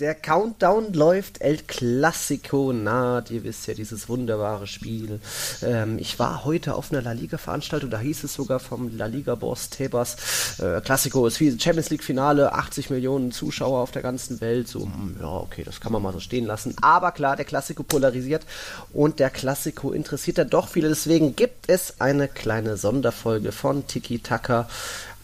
Der Countdown läuft, El Clasico naht. Ihr wisst ja, dieses wunderbare Spiel. Ähm, ich war heute auf einer La Liga-Veranstaltung, da hieß es sogar vom La Liga-Boss Tebas, äh, Clasico ist wie Champions League-Finale, 80 Millionen Zuschauer auf der ganzen Welt. So, hm, ja, okay, das kann man mal so stehen lassen. Aber klar, der Clasico polarisiert und der Clasico interessiert dann doch viele. Deswegen gibt es eine kleine Sonderfolge von Tiki Taka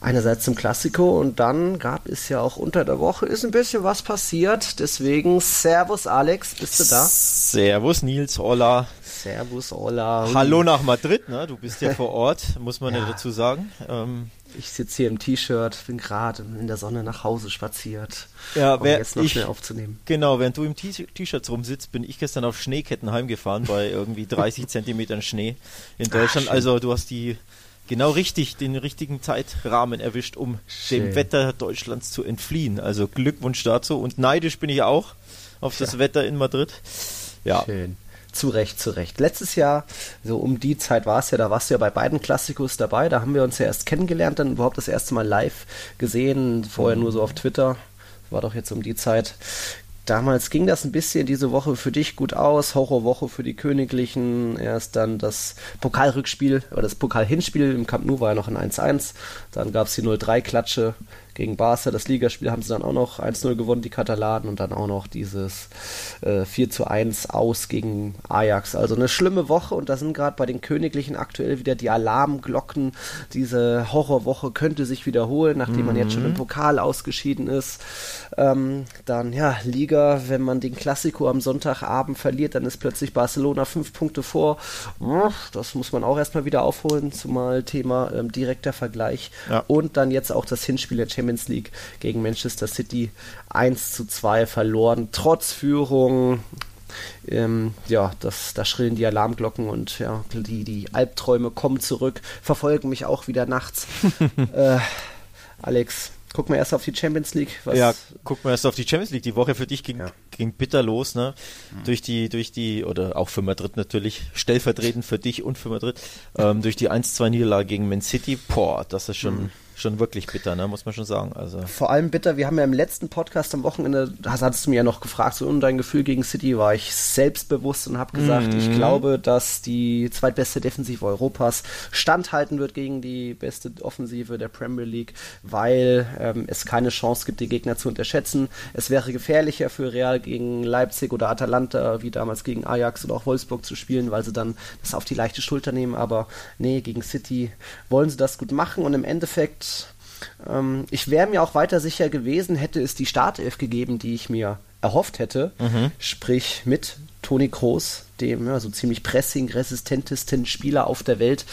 einerseits zum Klassiko und dann gab es ja auch unter der Woche ist ein bisschen was passiert. Deswegen Servus Alex, bist du da? Servus Nils, hola. Servus, hola. Hallo nach Madrid, ne? Du bist ja vor Ort, muss man ja, ja dazu sagen. Ähm, ich sitze hier im T-Shirt, bin gerade in der Sonne nach Hause spaziert. Ja, um jetzt noch ich, schnell aufzunehmen. Genau, während du im T-Shirt rumsitzt, bin ich gestern auf Schneeketten heimgefahren bei irgendwie 30 Zentimetern Schnee in Deutschland. Ach, also du hast die genau richtig, den richtigen Zeitrahmen erwischt, um Schön. dem Wetter Deutschlands zu entfliehen. Also Glückwunsch dazu. Und neidisch bin ich auch auf das ja. Wetter in Madrid. Ja. Schön. Zu Recht, zu Recht. Letztes Jahr, so um die Zeit war es ja, da warst du ja bei beiden Klassikos dabei. Da haben wir uns ja erst kennengelernt, dann überhaupt das erste Mal live gesehen, vorher nur so auf Twitter. War doch jetzt um die Zeit. Damals ging das ein bisschen diese Woche für dich gut aus. Horrorwoche für die Königlichen. Erst dann das Pokalrückspiel oder das Pokalhinspiel im Camp Nou war ja noch ein 1-1. Dann gab es die 0-3-Klatsche gegen Barca. Das Ligaspiel haben sie dann auch noch 1-0 gewonnen, die Katalanen, und dann auch noch dieses äh, 4 1 aus gegen Ajax. Also eine schlimme Woche und da sind gerade bei den Königlichen aktuell wieder die Alarmglocken. Diese Horrorwoche könnte sich wiederholen, nachdem mhm. man jetzt schon im mhm. Pokal ausgeschieden ist. Ähm, dann, ja, Liga, wenn man den Klassiko am Sonntagabend verliert, dann ist plötzlich Barcelona fünf Punkte vor. Das muss man auch erstmal wieder aufholen, zumal Thema ähm, direkter Vergleich. Ja. Und dann jetzt auch das Hinspiel der Champions Champions League gegen Manchester City 1 zu 2 verloren, trotz Führung. Ähm, ja, das, da schrillen die Alarmglocken und ja, die, die Albträume kommen zurück, verfolgen mich auch wieder nachts. äh, Alex, gucken wir erst auf die Champions League. Was ja, gucken wir erst auf die Champions League. Die Woche für dich ging, ja. ging bitter los, ne? Mhm. Durch die, durch die, oder auch für Madrid natürlich, stellvertretend für dich und für Madrid, ähm, durch die 1-2-Niederlage gegen Man City. Boah, das ist schon. Mhm schon wirklich bitter, ne? muss man schon sagen. Also. Vor allem bitter, wir haben ja im letzten Podcast am Wochenende, das hattest du mir ja noch gefragt, so und dein Gefühl gegen City war ich selbstbewusst und habe gesagt, mhm. ich glaube, dass die zweitbeste Defensive Europas standhalten wird gegen die beste Offensive der Premier League, weil ähm, es keine Chance gibt, die Gegner zu unterschätzen. Es wäre gefährlicher für Real gegen Leipzig oder Atalanta, wie damals gegen Ajax oder auch Wolfsburg zu spielen, weil sie dann das auf die leichte Schulter nehmen, aber nee, gegen City wollen sie das gut machen und im Endeffekt ähm, ich wäre mir auch weiter sicher gewesen, hätte es die Startelf gegeben, die ich mir erhofft hätte. Mhm. Sprich mit Toni Kroos, dem ja, so ziemlich pressing-resistentesten Spieler auf der Welt,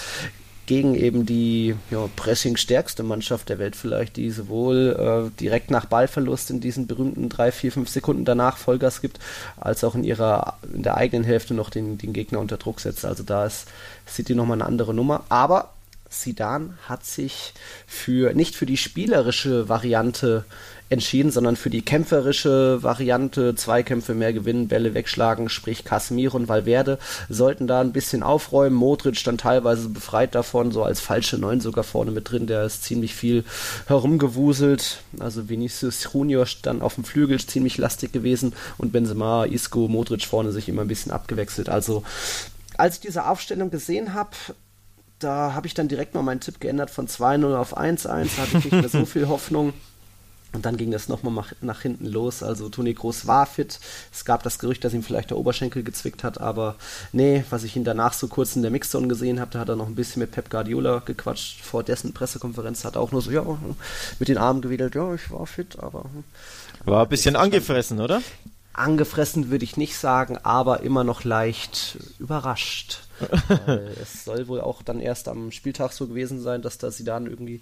gegen eben die ja, pressing-stärkste Mannschaft der Welt vielleicht, die sowohl äh, direkt nach Ballverlust in diesen berühmten drei, vier, fünf Sekunden danach Vollgas gibt, als auch in ihrer in der eigenen Hälfte noch den, den Gegner unter Druck setzt. Also da ist City nochmal eine andere Nummer. Aber Sidan hat sich für nicht für die spielerische Variante entschieden, sondern für die kämpferische Variante, Zweikämpfe mehr gewinnen, Bälle wegschlagen, sprich Casemiro und Valverde sollten da ein bisschen aufräumen. Modric stand teilweise befreit davon, so als falsche Neun sogar vorne mit drin, der ist ziemlich viel herumgewuselt. Also Vinicius Junior stand auf dem Flügel ziemlich lastig gewesen und Benzema, Isco, Modric vorne sich immer ein bisschen abgewechselt. Also als ich diese Aufstellung gesehen habe, da habe ich dann direkt mal meinen Tipp geändert von 2-0 auf 1-1. Da hatte ich nicht mehr so viel Hoffnung. Und dann ging das nochmal nach hinten los. Also Toni Groß war fit. Es gab das Gerücht, dass ihm vielleicht der Oberschenkel gezwickt hat, aber nee, was ich ihn danach so kurz in der Mixzone gesehen habe, da hat er noch ein bisschen mit Pep Guardiola gequatscht. Vor dessen Pressekonferenz hat er auch nur so, ja, mit den Armen gewedelt, ja, ich war fit, aber. War ein bisschen angefressen, oder? Angefressen würde ich nicht sagen, aber immer noch leicht überrascht. Es soll wohl auch dann erst am Spieltag so gewesen sein, dass da sie dann irgendwie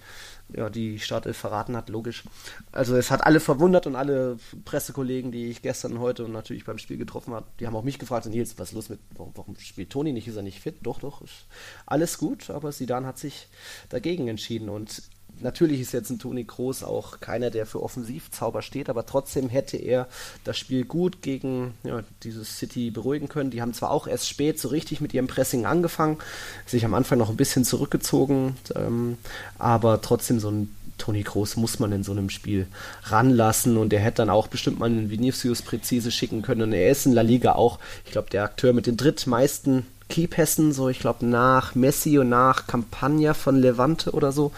ja, die Startelf verraten hat, logisch. Also es hat alle verwundert und alle Pressekollegen, die ich gestern heute und natürlich beim Spiel getroffen habe, die haben auch mich gefragt, Nils, was ist los mit, warum, warum spielt Toni nicht, ist er nicht fit? Doch, doch, ist alles gut, aber Sidan hat sich dagegen entschieden und natürlich ist jetzt ein Toni Kroos auch keiner, der für Offensivzauber steht, aber trotzdem hätte er das Spiel gut gegen ja, dieses City beruhigen können. Die haben zwar auch erst spät so richtig mit ihrem Pressing angefangen, sich am Anfang noch ein bisschen zurückgezogen, ähm, aber trotzdem so ein Toni Kroos muss man in so einem Spiel ranlassen und er hätte dann auch bestimmt mal einen Vinicius präzise schicken können und er ist in La Liga auch, ich glaube, der Akteur mit den drittmeisten Keypässen, so ich glaube nach Messi und nach Campagna von Levante oder so.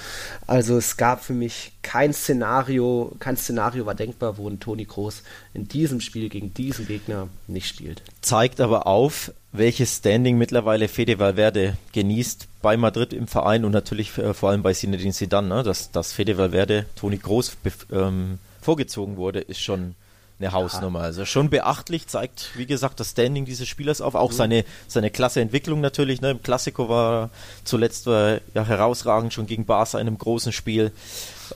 Also es gab für mich kein Szenario, kein Szenario war denkbar, wo ein Toni Kroos in diesem Spiel gegen diesen Gegner nicht spielt. Zeigt aber auf, welches Standing mittlerweile Fede Valverde genießt bei Madrid im Verein und natürlich äh, vor allem bei Zinedine Zidane, ne? dass, dass Fede Valverde Toni Kroos ähm, vorgezogen wurde, ist schon eine Hausnummer. Also schon beachtlich, zeigt, wie gesagt, das Standing dieses Spielers auf, auch mhm. seine, seine klasse Entwicklung natürlich. Ne? Im Klassiko war zuletzt war ja herausragend, schon gegen Barca in einem großen Spiel.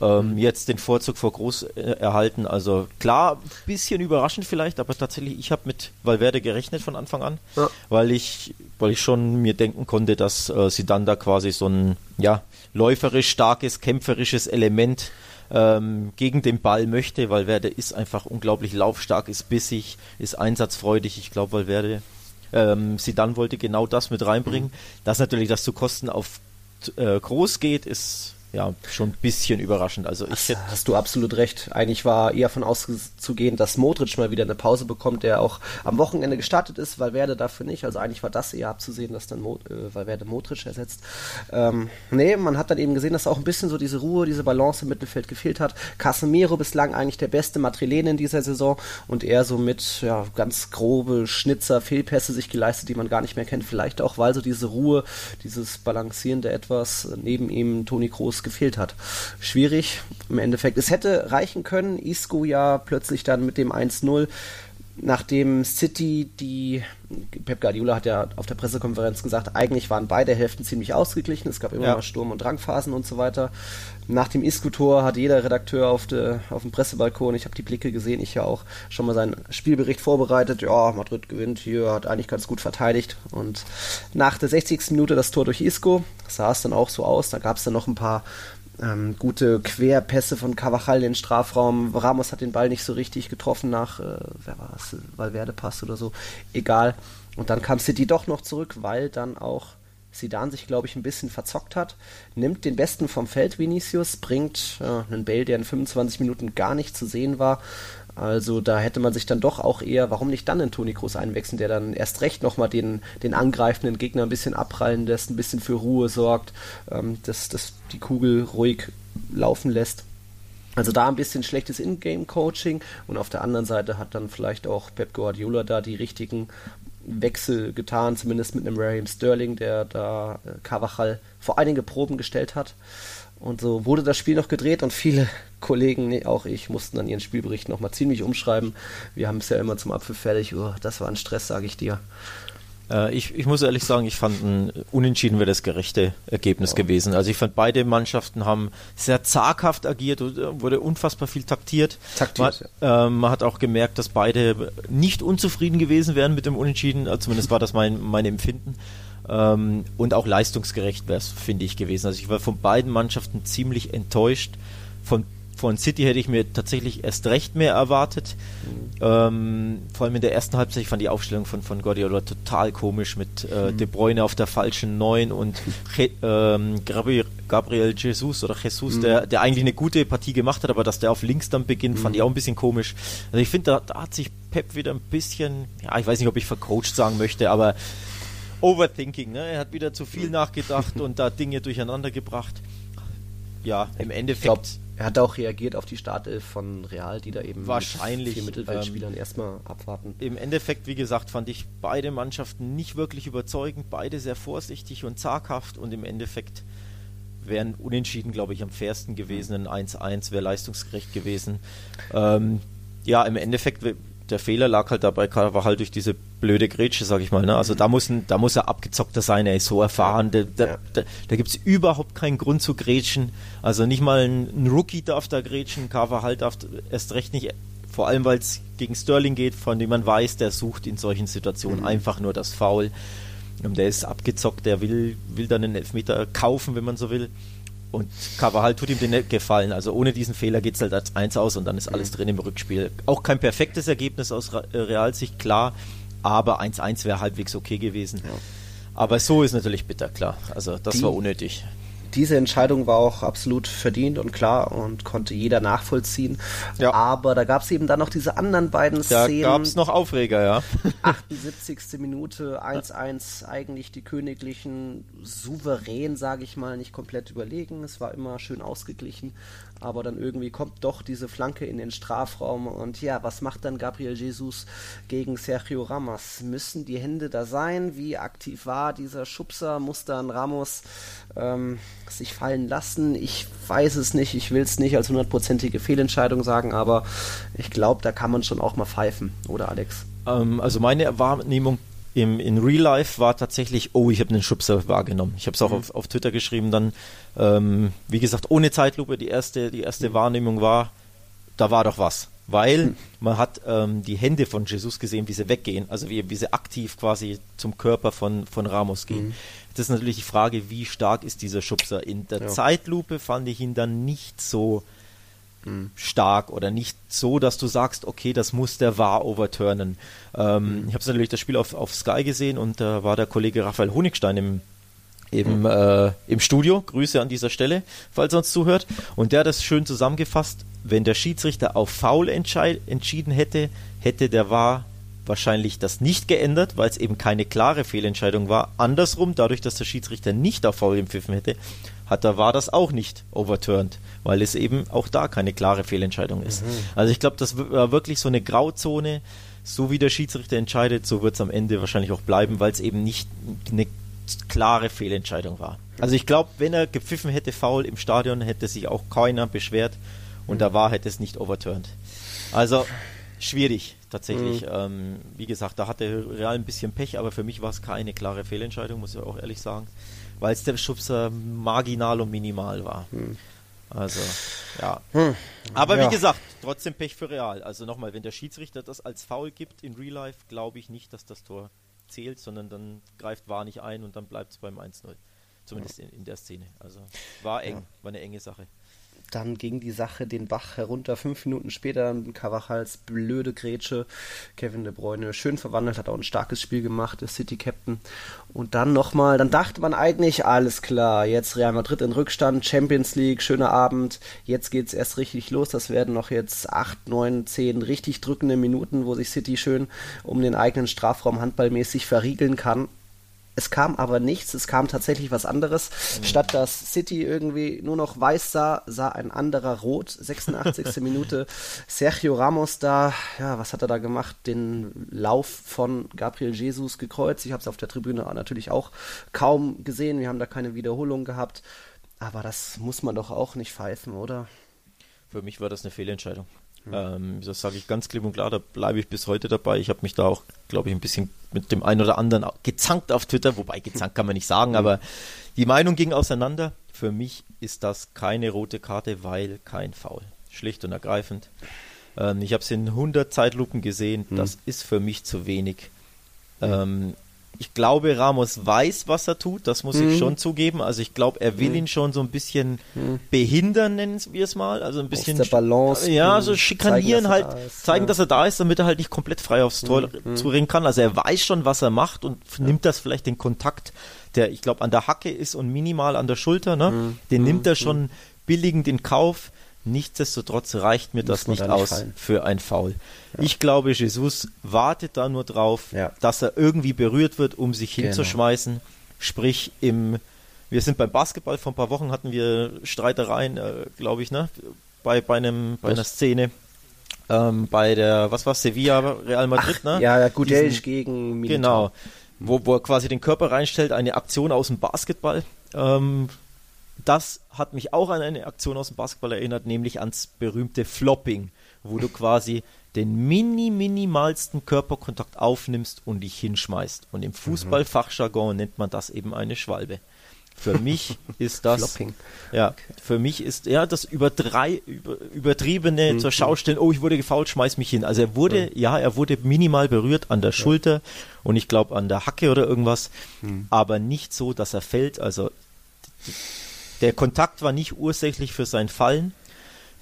Ähm, jetzt den Vorzug vor Groß äh, erhalten. Also klar, ein bisschen überraschend vielleicht, aber tatsächlich, ich habe mit Valverde gerechnet von Anfang an, ja. weil ich, weil ich schon mir denken konnte, dass äh, sie dann da quasi so ein ja läuferisch starkes, kämpferisches Element ähm, gegen den Ball möchte. Valverde ist einfach unglaublich laufstark, ist bissig, ist einsatzfreudig. Ich glaube, Valverde, ähm, dann wollte genau das mit reinbringen. Mhm. Dass natürlich das zu Kosten auf äh, groß geht, ist ja, schon ein bisschen überraschend. Also ich das hast du absolut recht. Eigentlich war eher von auszugehen, dass Modric mal wieder eine Pause bekommt, der auch am Wochenende gestartet ist, weil Werde dafür nicht. Also eigentlich war das eher abzusehen, dass dann Mo äh, Valverde Modric ersetzt. Ähm, nee, man hat dann eben gesehen, dass auch ein bisschen so diese Ruhe, diese Balance im Mittelfeld gefehlt hat. Casemiro bislang eigentlich der beste Madrilene in dieser Saison und er so mit ja, ganz grobe Schnitzer, Fehlpässe sich geleistet, die man gar nicht mehr kennt. Vielleicht auch, weil so diese Ruhe, dieses balancierende Etwas neben ihm Toni Kroos gefehlt hat. Schwierig im Endeffekt. Es hätte reichen können. Isco ja plötzlich dann mit dem 1-0 nachdem City die Pep Guardiola hat ja auf der Pressekonferenz gesagt, eigentlich waren beide Hälften ziemlich ausgeglichen, es gab immer ja. mal Sturm- und Drangphasen und so weiter. Nach dem Isco-Tor hat jeder Redakteur auf, de, auf dem Pressebalkon, ich habe die Blicke gesehen, ich ja auch, schon mal seinen Spielbericht vorbereitet. Ja, Madrid gewinnt hier, hat eigentlich ganz gut verteidigt. Und nach der 60. Minute das Tor durch Isco, sah es dann auch so aus, da gab es dann noch ein paar ähm, gute Querpässe von Cavachal in den Strafraum. Ramos hat den Ball nicht so richtig getroffen nach, äh, wer war es, Valverde passt oder so. Egal. Und dann kam City doch noch zurück, weil dann auch Sidan sich, glaube ich, ein bisschen verzockt hat. Nimmt den Besten vom Feld, Vinicius, bringt äh, einen Bale, der in 25 Minuten gar nicht zu sehen war, also da hätte man sich dann doch auch eher, warum nicht dann in Toni Kroos einwechseln, der dann erst recht nochmal den, den angreifenden Gegner ein bisschen abprallen lässt, ein bisschen für Ruhe sorgt, ähm, dass, dass die Kugel ruhig laufen lässt. Also da ein bisschen schlechtes Ingame-Coaching und auf der anderen Seite hat dann vielleicht auch Pep Guardiola da die richtigen Wechsel getan, zumindest mit einem Raheem Sterling, der da äh, Carvajal vor einige Proben gestellt hat. Und so wurde das Spiel noch gedreht und viele Kollegen, nee, auch ich, mussten dann ihren Spielbericht nochmal ziemlich umschreiben. Wir haben es ja immer zum Apfel fertig. Oh, das war ein Stress, sage ich dir. Äh, ich, ich, muss ehrlich sagen, ich fand ein Unentschieden wäre das gerechte Ergebnis ja. gewesen. Also ich fand beide Mannschaften haben sehr zaghaft agiert, äh, wurde unfassbar viel taktiert. taktiert man, ja. äh, man, hat auch gemerkt, dass beide nicht unzufrieden gewesen wären mit dem Unentschieden. Also zumindest war das mein, mein Empfinden. Ähm, und auch leistungsgerecht wäre es, finde ich, gewesen. Also ich war von beiden Mannschaften ziemlich enttäuscht. Von, von City hätte ich mir tatsächlich erst recht mehr erwartet. Mhm. Ähm, vor allem in der ersten Halbzeit, ich fand die Aufstellung von, von Guardiola total komisch mit äh, mhm. De Bruyne auf der falschen Neun und Je, ähm, Gabriel Jesus oder Jesus, mhm. der, der eigentlich eine gute Partie gemacht hat, aber dass der auf links dann beginnt, fand ich mhm. auch ein bisschen komisch. Also ich finde, da, da hat sich Pep wieder ein bisschen, ja, ich weiß nicht, ob ich vercoacht sagen möchte, aber Overthinking, ne? Er hat wieder zu viel nachgedacht und da Dinge durcheinander gebracht. Ja, im Endeffekt. Ich glaube, er hat auch reagiert auf die Startelf von Real, die da eben wahrscheinlich vier Mittelfeldspielern ähm, erstmal abwarten. Im Endeffekt, wie gesagt, fand ich beide Mannschaften nicht wirklich überzeugend, beide sehr vorsichtig und zaghaft und im Endeffekt wären unentschieden, glaube ich, am fairsten gewesen. Ein 1-1 wäre leistungsgerecht gewesen. Ähm, ja, im Endeffekt der Fehler lag halt dabei halt durch diese blöde Grätsche, sag ich mal. Ne? Also da muss, da muss er abgezockter sein, er ist so erfahren. Da, da, ja. da, da gibt es überhaupt keinen Grund zu grätschen. Also nicht mal ein, ein Rookie darf da grätschen, Carvajal darf erst recht nicht. Vor allem, weil es gegen Sterling geht, von dem man weiß, der sucht in solchen Situationen mhm. einfach nur das Foul. Und der ist abgezockt, der will, will dann einen Elfmeter kaufen, wenn man so will. Und Carvajal tut ihm den Gefallen. Also ohne diesen Fehler geht es halt als 1 aus und dann ist alles mhm. drin im Rückspiel. Auch kein perfektes Ergebnis aus äh, Realsicht, klar, aber 1-1 wäre halbwegs okay gewesen. Ja. Aber so ist natürlich bitter, klar. Also das Die, war unnötig diese Entscheidung war auch absolut verdient und klar und konnte jeder nachvollziehen. Ja. Aber da gab es eben dann noch diese anderen beiden Szenen. Da gab es noch Aufreger, ja. 78. Minute, 1-1, eigentlich die Königlichen souverän, sage ich mal, nicht komplett überlegen. Es war immer schön ausgeglichen aber dann irgendwie kommt doch diese Flanke in den Strafraum und ja, was macht dann Gabriel Jesus gegen Sergio Ramos? Müssen die Hände da sein? Wie aktiv war dieser Schubser? Muss dann Ramos ähm, sich fallen lassen? Ich weiß es nicht, ich will es nicht als hundertprozentige Fehlentscheidung sagen, aber ich glaube, da kann man schon auch mal pfeifen, oder Alex? Ähm, also meine Wahrnehmung im, in Real Life war tatsächlich, oh, ich habe einen Schubser wahrgenommen. Ich habe es auch mhm. auf, auf Twitter geschrieben, dann, ähm, wie gesagt, ohne Zeitlupe, die erste, die erste mhm. Wahrnehmung war, da war doch was. Weil mhm. man hat ähm, die Hände von Jesus gesehen, wie sie weggehen, also wie, wie sie aktiv quasi zum Körper von, von Ramos gehen. Mhm. Das ist natürlich die Frage, wie stark ist dieser Schubser. In der ja. Zeitlupe fand ich ihn dann nicht so stark oder nicht so, dass du sagst, okay, das muss der wahr overturnen. Ähm, mhm. Ich habe natürlich das Spiel auf, auf Sky gesehen und da war der Kollege Raphael Honigstein im, im, mhm. äh, im Studio. Grüße an dieser Stelle, falls er uns zuhört. Und der hat das schön zusammengefasst. Wenn der Schiedsrichter auf Foul entschieden hätte, hätte der war wahrscheinlich das nicht geändert, weil es eben keine klare Fehlentscheidung war. Andersrum, dadurch, dass der Schiedsrichter nicht auf Foul empfiffen hätte, hat der war das auch nicht overturned weil es eben auch da keine klare Fehlentscheidung ist. Mhm. Also ich glaube, das war wirklich so eine Grauzone. So wie der Schiedsrichter entscheidet, so wird es am Ende wahrscheinlich auch bleiben, weil es eben nicht eine klare Fehlentscheidung war. Also ich glaube, wenn er gepfiffen hätte faul im Stadion, hätte sich auch keiner beschwert und da war, hätte es nicht overturned. Also schwierig tatsächlich. Mhm. Ähm, wie gesagt, da hatte Real ein bisschen Pech, aber für mich war es keine klare Fehlentscheidung, muss ich auch ehrlich sagen, weil es der Schubser marginal und minimal war. Mhm. Also, ja. Hm. Aber ja. wie gesagt, trotzdem Pech für Real. Also nochmal, wenn der Schiedsrichter das als Foul gibt in Real Life, glaube ich nicht, dass das Tor zählt, sondern dann greift War nicht ein und dann bleibt es beim 1-0. Zumindest in, in, der Szene. Also war eng, ja. war eine enge Sache dann ging die Sache den Bach herunter. Fünf Minuten später Carvajals blöde Grätsche. Kevin De Bruyne schön verwandelt, hat auch ein starkes Spiel gemacht, der City Captain. Und dann nochmal, dann dachte man eigentlich, alles klar, jetzt Real Madrid in Rückstand, Champions League, schöner Abend, jetzt geht's erst richtig los. Das werden noch jetzt acht, neun, zehn richtig drückende Minuten, wo sich City schön um den eigenen Strafraum handballmäßig verriegeln kann. Es kam aber nichts, es kam tatsächlich was anderes. Mhm. Statt dass City irgendwie nur noch weiß sah, sah ein anderer rot. 86. Minute. Sergio Ramos da, ja, was hat er da gemacht? Den Lauf von Gabriel Jesus gekreuzt. Ich habe es auf der Tribüne natürlich auch kaum gesehen. Wir haben da keine Wiederholung gehabt. Aber das muss man doch auch nicht pfeifen, oder? Für mich war das eine Fehlentscheidung. Ähm, das sage ich ganz klipp und klar, da bleibe ich bis heute dabei. Ich habe mich da auch, glaube ich, ein bisschen mit dem einen oder anderen gezankt auf Twitter, wobei gezankt kann man nicht sagen, mhm. aber die Meinung ging auseinander. Für mich ist das keine rote Karte, weil kein Foul. Schlicht und ergreifend. Ähm, ich habe es in 100 Zeitlupen gesehen, mhm. das ist für mich zu wenig. Ähm, ich glaube, Ramos weiß, was er tut, das muss mhm. ich schon zugeben. Also ich glaube, er will mhm. ihn schon so ein bisschen mhm. behindern, nennen wir es mal. Also ein bisschen. Aus der Balance. Ja, so schikanieren zeigen, halt, da zeigen, ja. dass er da ist, damit er halt nicht komplett frei aufs Tor mhm. zuringen kann. Also er weiß schon, was er macht und ja. nimmt das vielleicht den Kontakt, der, ich glaube, an der Hacke ist und minimal an der Schulter, ne? Mhm. Den nimmt er mhm. schon billigend in Kauf. Nichtsdestotrotz reicht mir das nicht aus fallen. für ein Foul. Ja. Ich glaube, Jesus wartet da nur drauf, ja. dass er irgendwie berührt wird, um sich genau. hinzuschmeißen. Sprich, im, wir sind beim Basketball, vor ein paar Wochen hatten wir Streitereien, äh, glaube ich, ne? bei, bei, einem, bei einer Szene. Ähm, bei der, was war Sevilla, Real Madrid, Ach, ne? Ja, Gudelj gegen Militao. Genau. Wo, wo er quasi den Körper reinstellt, eine Aktion aus dem Basketball. Ähm, das hat mich auch an eine Aktion aus dem Basketball erinnert, nämlich ans berühmte Flopping, wo du quasi den mini minimalsten Körperkontakt aufnimmst und dich hinschmeißt. Und im Fußballfachjargon nennt man das eben eine Schwalbe. Für mich ist das Flopping. ja, okay. für mich ist ja das überdrei, über, übertriebene mhm. zur Schaustellen, oh, ich wurde gefault, schmeiß mich hin. Also er wurde, ja, ja er wurde minimal berührt an der ja. Schulter und ich glaube an der Hacke oder irgendwas, mhm. aber nicht so, dass er fällt. Also der Kontakt war nicht ursächlich für sein Fallen.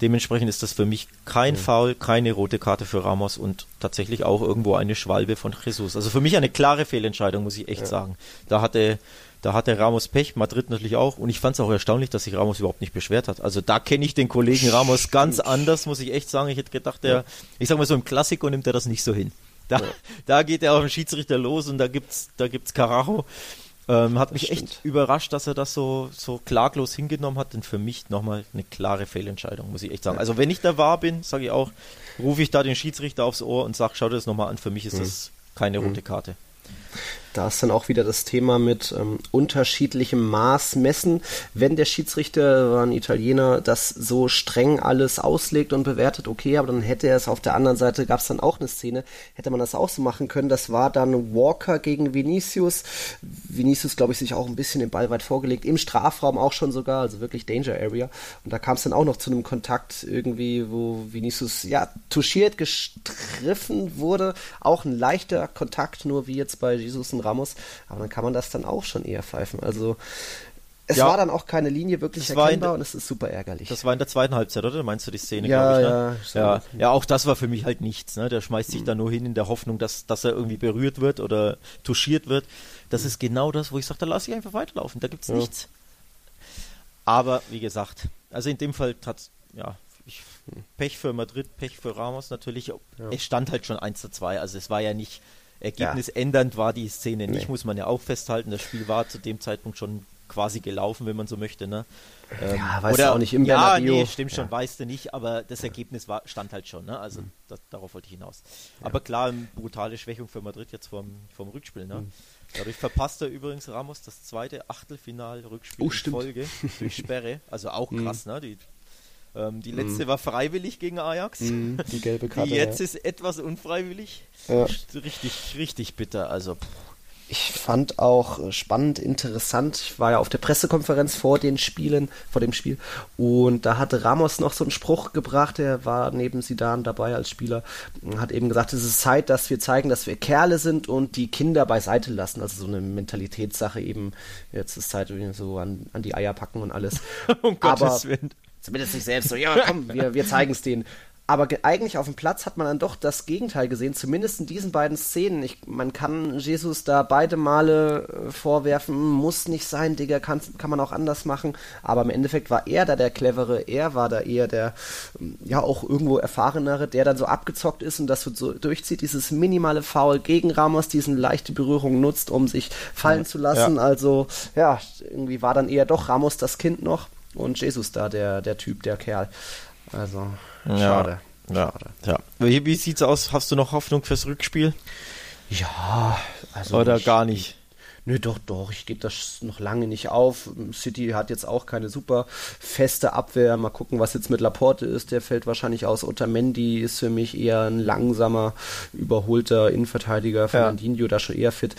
Dementsprechend ist das für mich kein Foul, keine rote Karte für Ramos und tatsächlich auch irgendwo eine Schwalbe von Jesus. Also für mich eine klare Fehlentscheidung, muss ich echt ja. sagen. Da hatte, da hatte Ramos Pech, Madrid natürlich auch. Und ich fand es auch erstaunlich, dass sich Ramos überhaupt nicht beschwert hat. Also da kenne ich den Kollegen Ramos ganz anders, muss ich echt sagen. Ich hätte gedacht, der, ja. ich sag mal so im Klassiko nimmt er das nicht so hin. Da, ja. da geht er auf den Schiedsrichter los und da gibt's, da gibt's Carajo. Ähm, hat das mich stimmt. echt überrascht, dass er das so, so klaglos hingenommen hat, denn für mich nochmal eine klare Fehlentscheidung, muss ich echt sagen. Also wenn ich da wahr bin, sage ich auch, rufe ich da den Schiedsrichter aufs Ohr und sage, schau dir das nochmal an, für mich ist mhm. das keine rote Karte. Da ist dann auch wieder das Thema mit ähm, unterschiedlichem Maß messen. Wenn der Schiedsrichter, ein Italiener, das so streng alles auslegt und bewertet, okay, aber dann hätte er es auf der anderen Seite, gab es dann auch eine Szene, hätte man das auch so machen können. Das war dann Walker gegen Vinicius. Vinicius, glaube ich, sich auch ein bisschen den Ball weit vorgelegt, im Strafraum auch schon sogar, also wirklich Danger Area. Und da kam es dann auch noch zu einem Kontakt irgendwie, wo Vinicius, ja, touchiert, gestriffen wurde. Auch ein leichter Kontakt, nur wie jetzt bei Jesus und Ramos, aber dann kann man das dann auch schon eher pfeifen. Also es ja, war dann auch keine Linie wirklich erkennbar und es ist super ärgerlich. Das war in der zweiten Halbzeit, oder? Meinst du die Szene, ja, ich, ne? ja, ja, ja, auch das war für mich halt nichts. Ne? Der schmeißt sich mhm. da nur hin in der Hoffnung, dass, dass er irgendwie berührt wird oder touchiert wird. Das mhm. ist genau das, wo ich sage, da lasse ich einfach weiterlaufen. Da gibt es ja. nichts. Aber wie gesagt, also in dem Fall hat ja, ich, Pech für Madrid, Pech für Ramos natürlich. Es stand halt schon 1 zu 2, also es war ja nicht Ergebnisändernd war die Szene nicht, nee. muss man ja auch festhalten. Das Spiel war zu dem Zeitpunkt schon quasi gelaufen, wenn man so möchte. Ne? Ähm, ja, weißt oder, du auch nicht im Ja, Bernabeu. nee, stimmt schon, weißt du nicht, aber das Ergebnis war, stand halt schon. Ne? Also mhm. das, darauf wollte ich hinaus. Ja. Aber klar, brutale Schwächung für Madrid jetzt vom, vom Rückspiel. Ne? Mhm. Dadurch verpasst er übrigens Ramos das zweite Achtelfinal-Rückspiel oh, in Folge durch Sperre. Also auch mhm. krass, ne? Die ähm, die letzte mm. war freiwillig gegen Ajax. Mm, die gelbe Karte. Die jetzt ja. ist etwas unfreiwillig. Ja. Richtig, richtig bitter. Also. Ich fand auch äh, spannend, interessant. Ich war ja auf der Pressekonferenz vor den Spielen, vor dem Spiel, und da hatte Ramos noch so einen Spruch gebracht. Er war neben Sidan dabei als Spieler, hat eben gesagt, es ist Zeit, dass wir zeigen, dass wir Kerle sind und die Kinder beiseite lassen. Also so eine Mentalitätssache eben. Jetzt ist Zeit, so an, an die Eier packen und alles. um Aber, Gottes Willen zumindest nicht selbst so, ja komm, wir, wir zeigen es denen. Aber eigentlich auf dem Platz hat man dann doch das Gegenteil gesehen, zumindest in diesen beiden Szenen. Ich, man kann Jesus da beide Male äh, vorwerfen, muss nicht sein, Digga, kann, kann man auch anders machen. Aber im Endeffekt war er da der Clevere, er war da eher der, ähm, ja, auch irgendwo erfahrenere, der dann so abgezockt ist und das so durchzieht, dieses minimale Foul gegen Ramos, diesen leichte Berührung nutzt, um sich fallen zu lassen. Ja. Also, ja, irgendwie war dann eher doch Ramos das Kind noch und Jesus da, der, der Typ, der Kerl. Also, schade. Ja, schade. ja. Wie, wie sieht's aus? Hast du noch Hoffnung fürs Rückspiel? Ja, also. Oder ich, gar nicht? Nö, doch, doch, ich gebe das noch lange nicht auf. City hat jetzt auch keine super feste Abwehr. Mal gucken, was jetzt mit Laporte ist. Der fällt wahrscheinlich aus. Otamendi ist für mich eher ein langsamer, überholter Innenverteidiger. Fernandinho ja. da schon eher fit.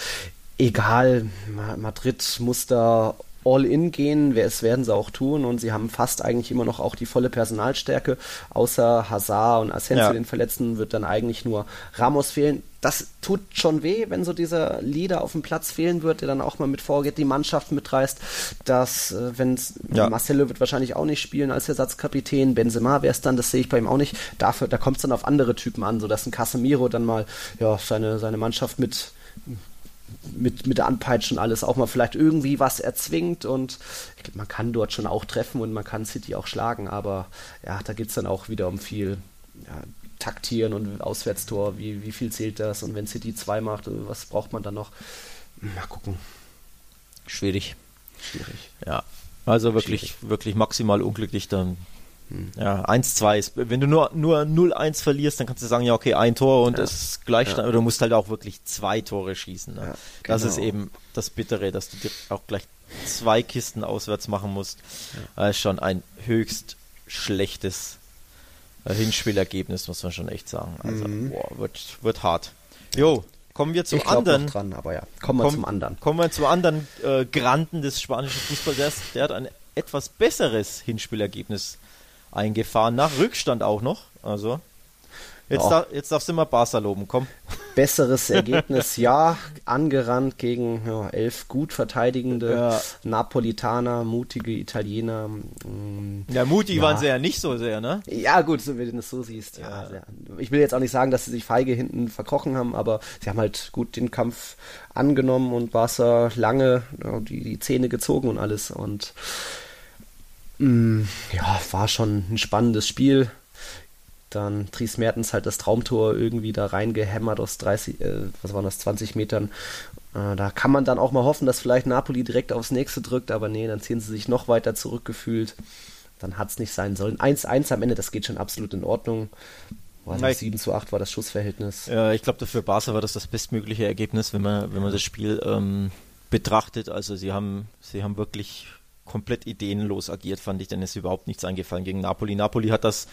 Egal, Madrid muss da All-In gehen, es werden sie auch tun und sie haben fast eigentlich immer noch auch die volle Personalstärke. Außer Hazard und Asensio, ja. den Verletzten, wird dann eigentlich nur Ramos fehlen. Das tut schon weh, wenn so dieser Leader auf dem Platz fehlen wird, der dann auch mal mit vorgeht, die Mannschaft mitreißt. Dass, äh, wenn ja. Marcelo wird wahrscheinlich auch nicht spielen als Ersatzkapitän, Benzema wäre es dann, das sehe ich bei ihm auch nicht. Dafür, da kommt es dann auf andere Typen an, so dass ein Casemiro dann mal ja, seine, seine Mannschaft mit mit, mit Anpeitschen alles auch mal vielleicht irgendwie was erzwingt und ich glaube, man kann dort schon auch treffen und man kann City auch schlagen, aber ja, da geht es dann auch wieder um viel ja, Taktieren und Auswärtstor, wie, wie viel zählt das und wenn City 2 macht, was braucht man dann noch? Mal gucken. Schwierig. Schwierig. Ja, also wirklich, Schwierig. wirklich maximal unglücklich dann ja, 1-2 ist, wenn du nur, nur 0-1 verlierst, dann kannst du sagen, ja, okay, ein Tor und ja. es gleich, ja. du musst halt auch wirklich zwei Tore schießen. Ne? Ja, genau. Das ist eben das Bittere, dass du dir auch gleich zwei Kisten auswärts machen musst. Das ist schon ein höchst schlechtes äh, Hinspielergebnis, muss man schon echt sagen. Also, mhm. boah, wird, wird hart. Jo, kommen wir zum ich anderen. dran, aber ja, kommen wir Komm, zum anderen. Kommen wir zum anderen äh, Granden des spanischen Fußballs. Der, der hat ein etwas besseres Hinspielergebnis eingefahren, nach Rückstand auch noch. Also, jetzt, da, jetzt darfst du mal Barca loben, komm. besseres Ergebnis, ja, angerannt gegen ja, elf gut verteidigende ja. Napolitaner, mutige Italiener. Mm, ja, mutig ja. waren sie ja nicht so sehr, ne? Ja, gut, so wie du das so siehst. Ja. ja. Ich will jetzt auch nicht sagen, dass sie sich feige hinten verkrochen haben, aber sie haben halt gut den Kampf angenommen und Barca lange die, die Zähne gezogen und alles. Und mh, ja, war schon ein spannendes Spiel dann Dries Mertens halt das Traumtor irgendwie da reingehämmert aus 30, äh, was waren das, 20 Metern. Äh, da kann man dann auch mal hoffen, dass vielleicht Napoli direkt aufs nächste drückt, aber nee, dann ziehen sie sich noch weiter zurückgefühlt. Dann hat es nicht sein sollen. 1-1 am Ende, das geht schon absolut in Ordnung. War 7 zu 8 war das Schussverhältnis. Ja, ich glaube, für Barca war das das bestmögliche Ergebnis, wenn man, wenn man das Spiel ähm, betrachtet. Also sie haben, sie haben wirklich komplett ideenlos agiert, fand ich, denn es ist überhaupt nichts eingefallen gegen Napoli. Napoli hat das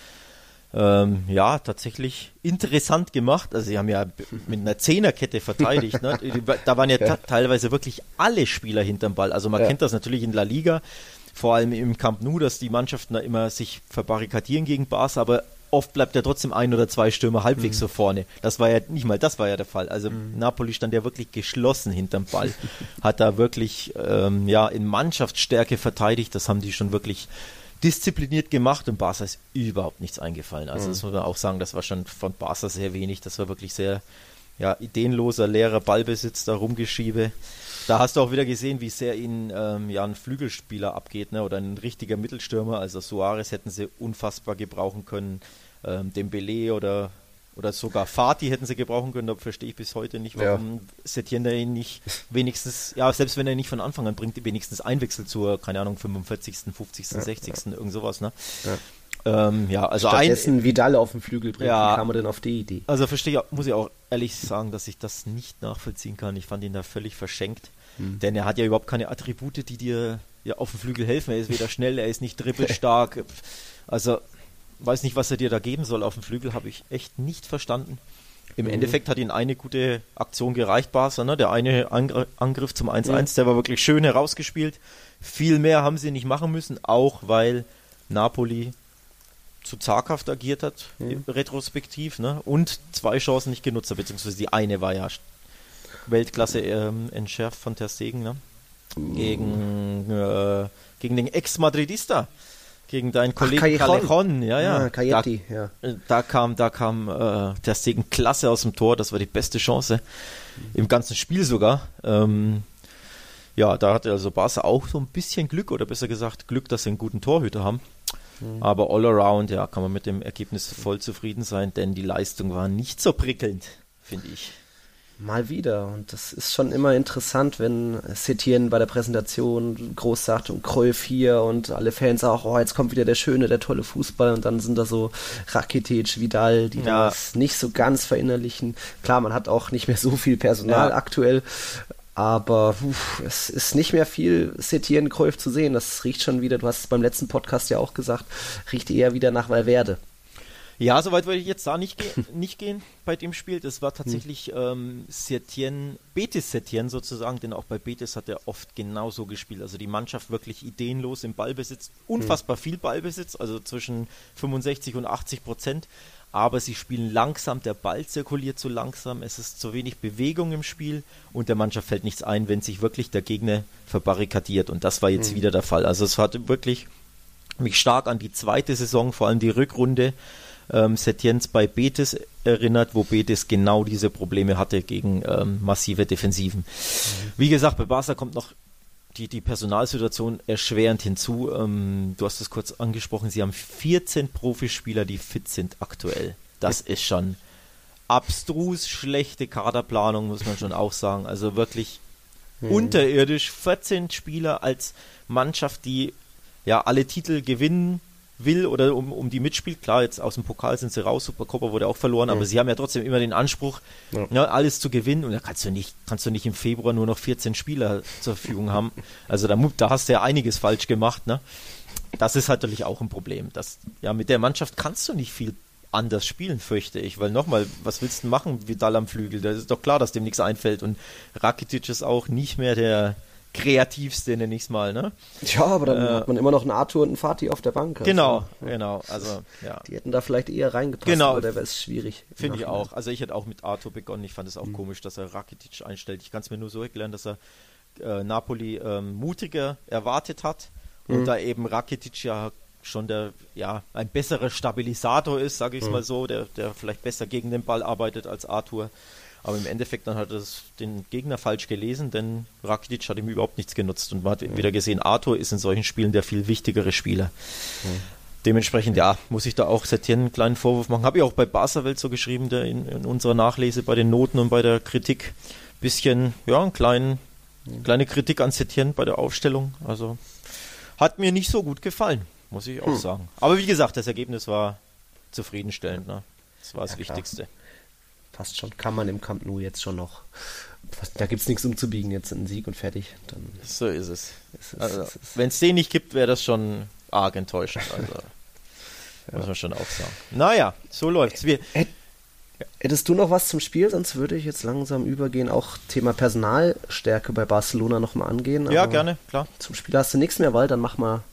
ähm, ja, tatsächlich interessant gemacht. Also sie haben ja mit einer Zehnerkette verteidigt. Ne? Da waren ja, ja. teilweise wirklich alle Spieler hinterm Ball. Also man ja. kennt das natürlich in La Liga, vor allem im Camp Nou, dass die Mannschaften da immer sich verbarrikadieren gegen Barca, aber oft bleibt ja trotzdem ein oder zwei Stürmer halbwegs mhm. so vorne. Das war ja nicht mal, das war ja der Fall. Also mhm. Napoli stand ja wirklich geschlossen hinterm Ball, hat da wirklich ähm, ja in Mannschaftsstärke verteidigt. Das haben die schon wirklich diszipliniert gemacht und Barca ist überhaupt nichts eingefallen. Also mhm. das muss man auch sagen, das war schon von Barca sehr wenig. Das war wirklich sehr ja, ideenloser, leerer Ballbesitz, da rumgeschiebe. Da hast du auch wieder gesehen, wie sehr ihnen ähm, ja ein Flügelspieler abgeht, ne? oder ein richtiger Mittelstürmer. Also Suarez hätten sie unfassbar gebrauchen können. Ähm, Dembele oder oder sogar Fatih hätten sie gebrauchen können, da verstehe ich bis heute nicht, warum ja. Setien ihn nicht wenigstens, ja, selbst wenn er nicht von Anfang an bringt, wenigstens einwechselt zur, keine Ahnung, 45., 50., ja, 60., ja. irgend sowas, ne? Ja. Ähm, ja, also Stattdessen ein, Vidal auf den Flügel bringt, ja, wie kam er denn auf die Idee? Also verstehe ich, muss ich auch ehrlich sagen, dass ich das nicht nachvollziehen kann. Ich fand ihn da völlig verschenkt, hm. denn er hat ja überhaupt keine Attribute, die dir ja, auf dem Flügel helfen. Er ist weder schnell, er ist nicht dribbelstark. Also weiß nicht, was er dir da geben soll auf dem Flügel, habe ich echt nicht verstanden. Im mhm. Endeffekt hat ihn eine gute Aktion gereicht, Barca. Ne? Der eine Angriff zum 1-1, mhm. der war wirklich schön herausgespielt. Viel mehr haben sie nicht machen müssen, auch weil Napoli zu zaghaft agiert hat, mhm. retrospektiv, ne? und zwei Chancen nicht genutzt hat, beziehungsweise die eine war ja Weltklasse ähm, entschärft von Ter Stegen, ne? gegen, äh, gegen den Ex-Madridista gegen deinen Kollegen Ach, Callejon. Ja, ja. Ah, Cayetti, da, ja. Da kam, da kam äh, der Segen klasse aus dem Tor. Das war die beste Chance im ganzen Spiel sogar. Ähm, ja, da hatte also Barca auch so ein bisschen Glück oder besser gesagt Glück, dass sie einen guten Torhüter haben. Mhm. Aber all around, ja, kann man mit dem Ergebnis voll zufrieden sein, denn die Leistung war nicht so prickelnd, finde ich. Mal wieder. Und das ist schon immer interessant, wenn Setien bei der Präsentation groß sagt und Cruyff hier und alle Fans auch, oh, jetzt kommt wieder der schöne, der tolle Fußball und dann sind da so Rakitic, Vidal, die ja. das nicht so ganz verinnerlichen. Klar, man hat auch nicht mehr so viel Personal ja. aktuell, aber uff, es ist nicht mehr viel Setien Cruyff zu sehen. Das riecht schon wieder, du hast es beim letzten Podcast ja auch gesagt, riecht eher wieder nach Valverde. Ja, soweit würde ich jetzt da nicht, ge nicht gehen bei dem Spiel. Das war tatsächlich hm. ähm, Setien, Betis Setien sozusagen, denn auch bei Betis hat er oft genauso gespielt. Also die Mannschaft wirklich ideenlos im Ballbesitz, unfassbar hm. viel Ballbesitz, also zwischen 65 und 80 Prozent. Aber sie spielen langsam, der Ball zirkuliert zu langsam, es ist zu wenig Bewegung im Spiel und der Mannschaft fällt nichts ein, wenn sich wirklich der Gegner verbarrikadiert. Und das war jetzt hm. wieder der Fall. Also es hat wirklich mich stark an die zweite Saison, vor allem die Rückrunde ähm, Setiens bei Betis erinnert, wo Betis genau diese Probleme hatte gegen ähm, massive Defensiven. Mhm. Wie gesagt, bei Barca kommt noch die, die Personalsituation erschwerend hinzu. Ähm, du hast es kurz angesprochen, sie haben 14 Profispieler, die fit sind aktuell. Das ist schon abstrus schlechte Kaderplanung, muss man schon auch sagen. Also wirklich mhm. unterirdisch. 14 Spieler als Mannschaft, die ja alle Titel gewinnen will oder um, um die mitspielt. Klar, jetzt aus dem Pokal sind sie raus, Supercopa wurde auch verloren, ja. aber sie haben ja trotzdem immer den Anspruch, ja. Ja, alles zu gewinnen und da kannst du nicht, kannst du nicht im Februar nur noch 14 Spieler zur Verfügung haben. Also da, da hast du ja einiges falsch gemacht, ne? Das ist natürlich auch ein Problem. Das, ja, mit der Mannschaft kannst du nicht viel anders spielen, fürchte ich. Weil nochmal, was willst du machen, Vidal am Flügel? Da ist doch klar, dass dem nichts einfällt. Und Rakitic ist auch nicht mehr der, kreativste, nenne ich es mal, ne? Ja, aber dann äh, hat man immer noch einen Arthur und einen Fatih auf der Bank. Also. Genau, genau. Also, ja. Die hätten da vielleicht eher reingepasst, genau. aber der wäre schwierig. Finde ich auch. Also ich hätte auch mit Arthur begonnen. Ich fand es auch mhm. komisch, dass er Rakitic einstellt. Ich kann es mir nur so erklären, dass er äh, Napoli ähm, mutiger erwartet hat und mhm. da eben Rakitic ja schon der, ja, ein besserer Stabilisator ist, sage ich es mhm. mal so, der, der vielleicht besser gegen den Ball arbeitet als Arthur. Aber im Endeffekt dann hat er den Gegner falsch gelesen, denn Rakitic hat ihm überhaupt nichts genutzt. Und man hat mhm. wieder gesehen, Arthur ist in solchen Spielen der viel wichtigere Spieler. Mhm. Dementsprechend, ja, muss ich da auch Setien einen kleinen Vorwurf machen. Habe ich auch bei Barca-Welt so geschrieben, der in, in, unserer Nachlese bei den Noten und bei der Kritik. Bisschen, ja, einen kleinen, mhm. kleine Kritik an Setien bei der Aufstellung. Also hat mir nicht so gut gefallen, muss ich auch hm. sagen. Aber wie gesagt, das Ergebnis war zufriedenstellend. Ne? Das war das ja, Wichtigste. Klar passt schon. Kann man im Camp Nou jetzt schon noch. Da gibt es nichts umzubiegen, jetzt ein Sieg und fertig. Dann so ist es. es, also, Wenn es den nicht gibt, wäre das schon arg enttäuschend. Also, ja. Muss man schon auch sagen. Naja, so läuft's. Wir, Hättest du noch was zum Spiel? Sonst würde ich jetzt langsam übergehen, auch Thema Personalstärke bei Barcelona nochmal angehen. Ja, gerne, klar. Zum Spiel hast du nichts mehr, weil dann mach mal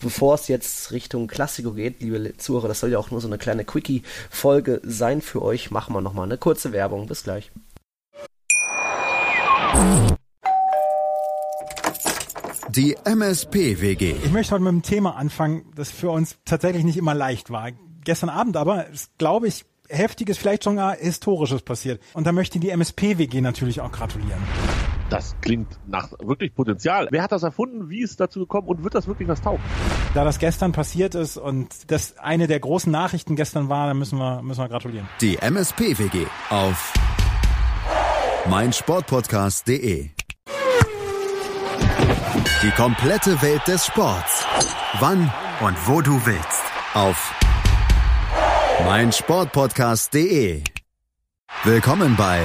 bevor es jetzt Richtung Klassiko geht, liebe Zuhörer, das soll ja auch nur so eine kleine Quickie-Folge sein für euch, machen wir nochmal eine kurze Werbung. Bis gleich. Die MSP-WG. Ich möchte heute mit einem Thema anfangen, das für uns tatsächlich nicht immer leicht war. Gestern Abend aber, glaube ich, heftiges, vielleicht sogar historisches passiert. Und da möchte die MSP-WG natürlich auch gratulieren. Das klingt nach wirklich Potenzial. Wer hat das erfunden? Wie ist dazu gekommen? Und wird das wirklich was taugen? Da das gestern passiert ist und das eine der großen Nachrichten gestern war, dann müssen wir, müssen wir gratulieren. Die MSP-WG auf meinsportpodcast.de Die komplette Welt des Sports. Wann und wo du willst. Auf meinsportpodcast.de Willkommen bei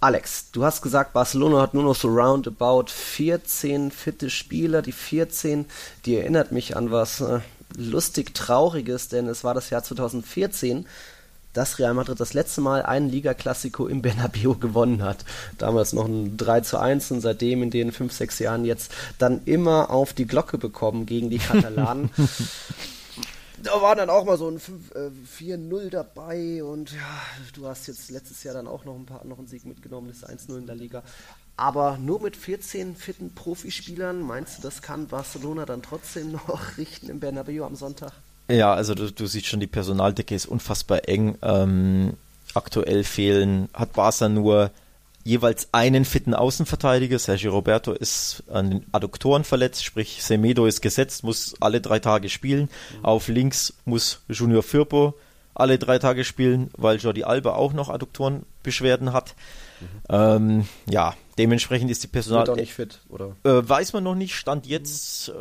Alex, du hast gesagt, Barcelona hat nur noch so roundabout 14 fitte Spieler. Die 14, die erinnert mich an was äh, lustig Trauriges, denn es war das Jahr 2014, dass Real Madrid das letzte Mal einen Liga-Klassiko im Bernabeu gewonnen hat. Damals noch ein 3 zu 1 und seitdem in den 5, 6 Jahren jetzt dann immer auf die Glocke bekommen gegen die Katalanen. Da war dann auch mal so ein 4-0 äh, dabei und ja, du hast jetzt letztes Jahr dann auch noch ein paar noch einen Sieg mitgenommen, das 1-0 in der Liga. Aber nur mit 14 fitten Profispielern, meinst du, das kann Barcelona dann trotzdem noch richten im Bernabeu am Sonntag? Ja, also du, du siehst schon, die Personaldecke ist unfassbar eng. Ähm, aktuell fehlen, hat Barca nur jeweils einen fitten Außenverteidiger. Sergio Roberto ist an den Adduktoren verletzt, sprich Semedo ist gesetzt, muss alle drei Tage spielen. Mhm. Auf links muss Junior Firpo alle drei Tage spielen, weil Jordi Alba auch noch Adduktorenbeschwerden hat. Mhm. Ähm, ja, dementsprechend ist die Personal... Wird auch nicht fit, oder? Äh, weiß man noch nicht, Stand jetzt... Äh,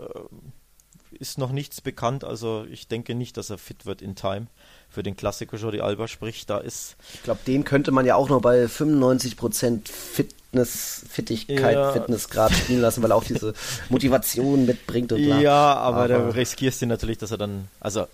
ist noch nichts bekannt, also ich denke nicht, dass er fit wird in Time für den Klassiker Jordi Alba, sprich, da ist. Ich glaube, den könnte man ja auch noch bei 95% Fitness, Fittigkeit, ja. Fitnessgrad spielen lassen, weil er auch diese Motivation mitbringt und bla. Ja, aber, aber da riskierst du natürlich, dass er dann, also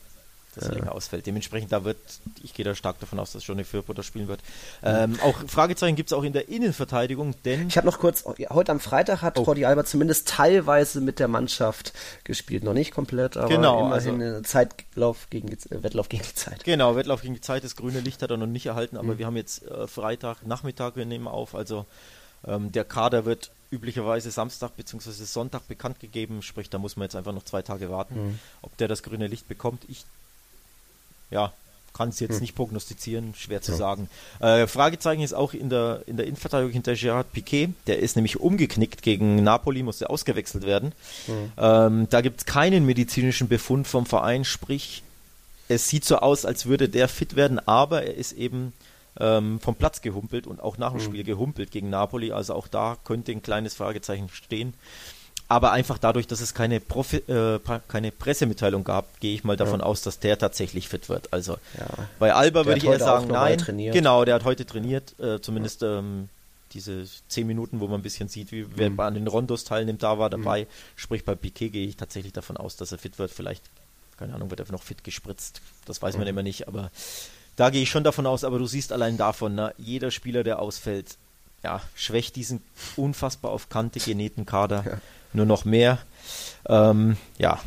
dass er länger ausfällt. Dementsprechend, da wird, ich gehe da stark davon aus, dass Johnny Firpo da spielen wird. Ähm, auch Fragezeichen gibt es auch in der Innenverteidigung, denn. Ich habe noch kurz, heute am Freitag hat oh. Jordi Alba zumindest teilweise mit der Mannschaft gespielt. Noch nicht komplett, aber genau, immerhin also, Zeitlauf gegen äh, Wettlauf gegen die Zeit. Genau, Wettlauf gegen die Zeit. Das grüne Licht hat er noch nicht erhalten, aber mhm. wir haben jetzt äh, Freitag, Nachmittag, wir nehmen auf. Also ähm, der Kader wird üblicherweise Samstag bzw. Sonntag bekannt gegeben, sprich, da muss man jetzt einfach noch zwei Tage warten, mhm. ob der das grüne Licht bekommt. Ich ja, kann es jetzt hm. nicht prognostizieren, schwer zu ja. sagen. Äh, Fragezeichen ist auch in der, in der Innenverteidigung hinter Gerard Piquet. Der ist nämlich umgeknickt gegen Napoli, musste ausgewechselt werden. Hm. Ähm, da gibt es keinen medizinischen Befund vom Verein, sprich, es sieht so aus, als würde der fit werden, aber er ist eben ähm, vom Platz gehumpelt und auch nach dem hm. Spiel gehumpelt gegen Napoli. Also auch da könnte ein kleines Fragezeichen stehen. Aber einfach dadurch, dass es keine, Profi äh, keine Pressemitteilung gab, gehe ich mal davon ja. aus, dass der tatsächlich fit wird. Also ja. bei Alba würde ich eher sagen, nein. Trainiert. Genau, der hat heute trainiert, äh, zumindest ähm, diese zehn Minuten, wo man ein bisschen sieht, wie wer mhm. an den Rondos teilnimmt, da war dabei. Mhm. Sprich, bei Piquet gehe ich tatsächlich davon aus, dass er fit wird. Vielleicht, keine Ahnung, wird er noch fit gespritzt. Das weiß man mhm. immer nicht, aber da gehe ich schon davon aus. Aber du siehst allein davon, na, jeder Spieler, der ausfällt, ja, schwächt diesen unfassbar auf Kante genähten Kader ja. Nur noch mehr. Ähm, ja,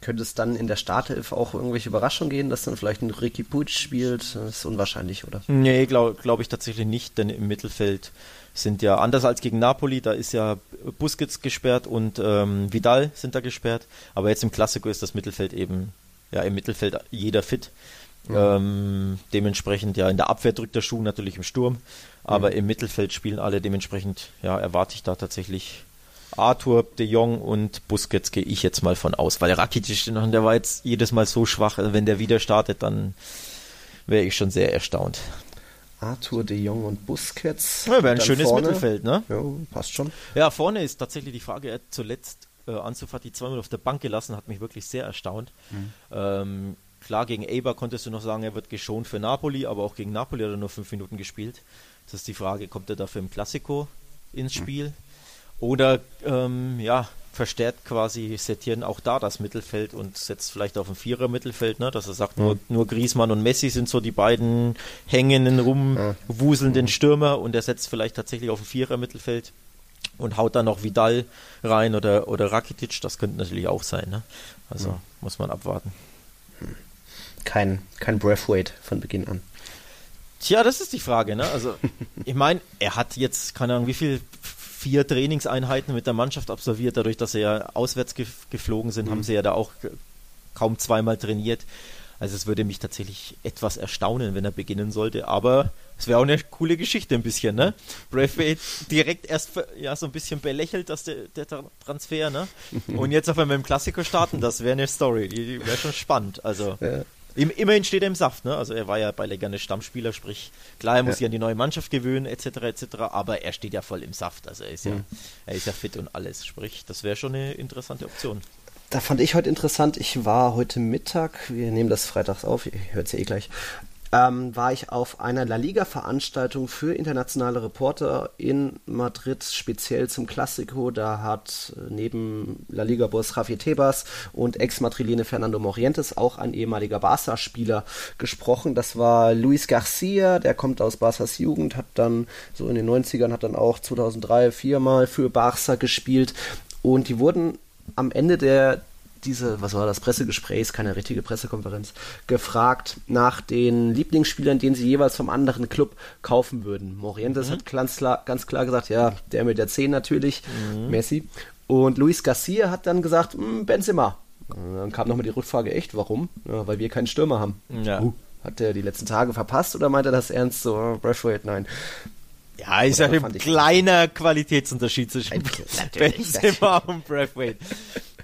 könnte es dann in der Startelf auch irgendwelche Überraschungen gehen, dass dann vielleicht ein Ricky Puig spielt? Das ist unwahrscheinlich, oder? Nee, glaube glaub ich tatsächlich nicht, denn im Mittelfeld sind ja, anders als gegen Napoli, da ist ja Busquets gesperrt und ähm, Vidal sind da gesperrt, aber jetzt im Klassiko ist das Mittelfeld eben, ja, im Mittelfeld jeder fit. Mhm. Ähm, dementsprechend, ja, in der Abwehr drückt der Schuh natürlich im Sturm, aber mhm. im Mittelfeld spielen alle, dementsprechend, ja, erwarte ich da tatsächlich Arthur, De Jong und Busquets gehe ich jetzt mal von aus, weil Rakitic, der war jetzt jedes Mal so schwach, also wenn der wieder startet, dann wäre ich schon sehr erstaunt. Arthur, De Jong und Busquets. Ja, wäre ein schönes vorne. Mittelfeld, ne? Ja, passt schon. Ja, vorne ist tatsächlich die Frage, er hat zuletzt äh, Anzufati zweimal auf der Bank gelassen, hat mich wirklich sehr erstaunt. Mhm. Ähm, klar, gegen Eber konntest du noch sagen, er wird geschont für Napoli, aber auch gegen Napoli hat er nur fünf Minuten gespielt. Das ist die Frage, kommt er dafür im Klassiko ins mhm. Spiel? Mhm. Oder ähm, ja, verstärkt quasi Setieren auch da das Mittelfeld und setzt vielleicht auf ein Vierer-Mittelfeld, ne? dass er sagt, nur, nur Griezmann und Messi sind so die beiden hängenden, rumwuselnden Stürmer und er setzt vielleicht tatsächlich auf ein Vierer-Mittelfeld und haut dann noch Vidal rein oder, oder Rakitic, das könnte natürlich auch sein. Ne? Also ja. muss man abwarten. Kein, kein Breathweight von Beginn an. Tja, das ist die Frage. Ne? Also ich meine, er hat jetzt, keine Ahnung, wie viel vier Trainingseinheiten mit der Mannschaft absolviert. Dadurch, dass sie ja auswärts ge geflogen sind, mhm. haben sie ja da auch kaum zweimal trainiert. Also es würde mich tatsächlich etwas erstaunen, wenn er beginnen sollte, aber es wäre auch eine coole Geschichte ein bisschen, ne? Braithwaite direkt erst ja so ein bisschen belächelt, dass der, der Transfer, ne? Und jetzt auf einmal im Klassiker starten, das wäre eine Story, die, wäre schon spannend. Also ja. Immerhin steht er im Saft, ne? Also er war ja bei Leganes Stammspieler, sprich, klar, er muss ja. sich an die neue Mannschaft gewöhnen, etc., etc., aber er steht ja voll im Saft. Also er ist ja, mhm. er ist ja fit und alles. Sprich, das wäre schon eine interessante Option. Da fand ich heute interessant, ich war heute Mittag, wir nehmen das freitags auf, ihr hört es ja eh gleich, ähm, war ich auf einer La Liga-Veranstaltung für internationale Reporter in Madrid, speziell zum Klassiko. Da hat äh, neben La Liga-Boss Javier Tebas und Ex-Madrilene Fernando Morientes auch ein ehemaliger Barca-Spieler gesprochen. Das war Luis Garcia, der kommt aus Barças Jugend, hat dann so in den 90ern, hat dann auch 2003 viermal für Barca gespielt. Und die wurden am Ende der diese, was war das, Pressegesprächs, keine richtige Pressekonferenz, gefragt nach den Lieblingsspielern, den sie jeweils vom anderen Club kaufen würden. Morientes mhm. hat ganz klar, ganz klar gesagt, ja, der mit der 10 natürlich, mhm. Messi. Und Luis Garcia hat dann gesagt, hm, Benzema. Und dann kam nochmal die Rückfrage, echt, warum? Ja, weil wir keinen Stürmer haben. Ja. Uh, hat er die letzten Tage verpasst oder meint er das ernst so? Oh, Braithwaite, nein. Ja, ist ja ein kleiner Qualitätsunterschied zwischen Benzema und Braithwaite.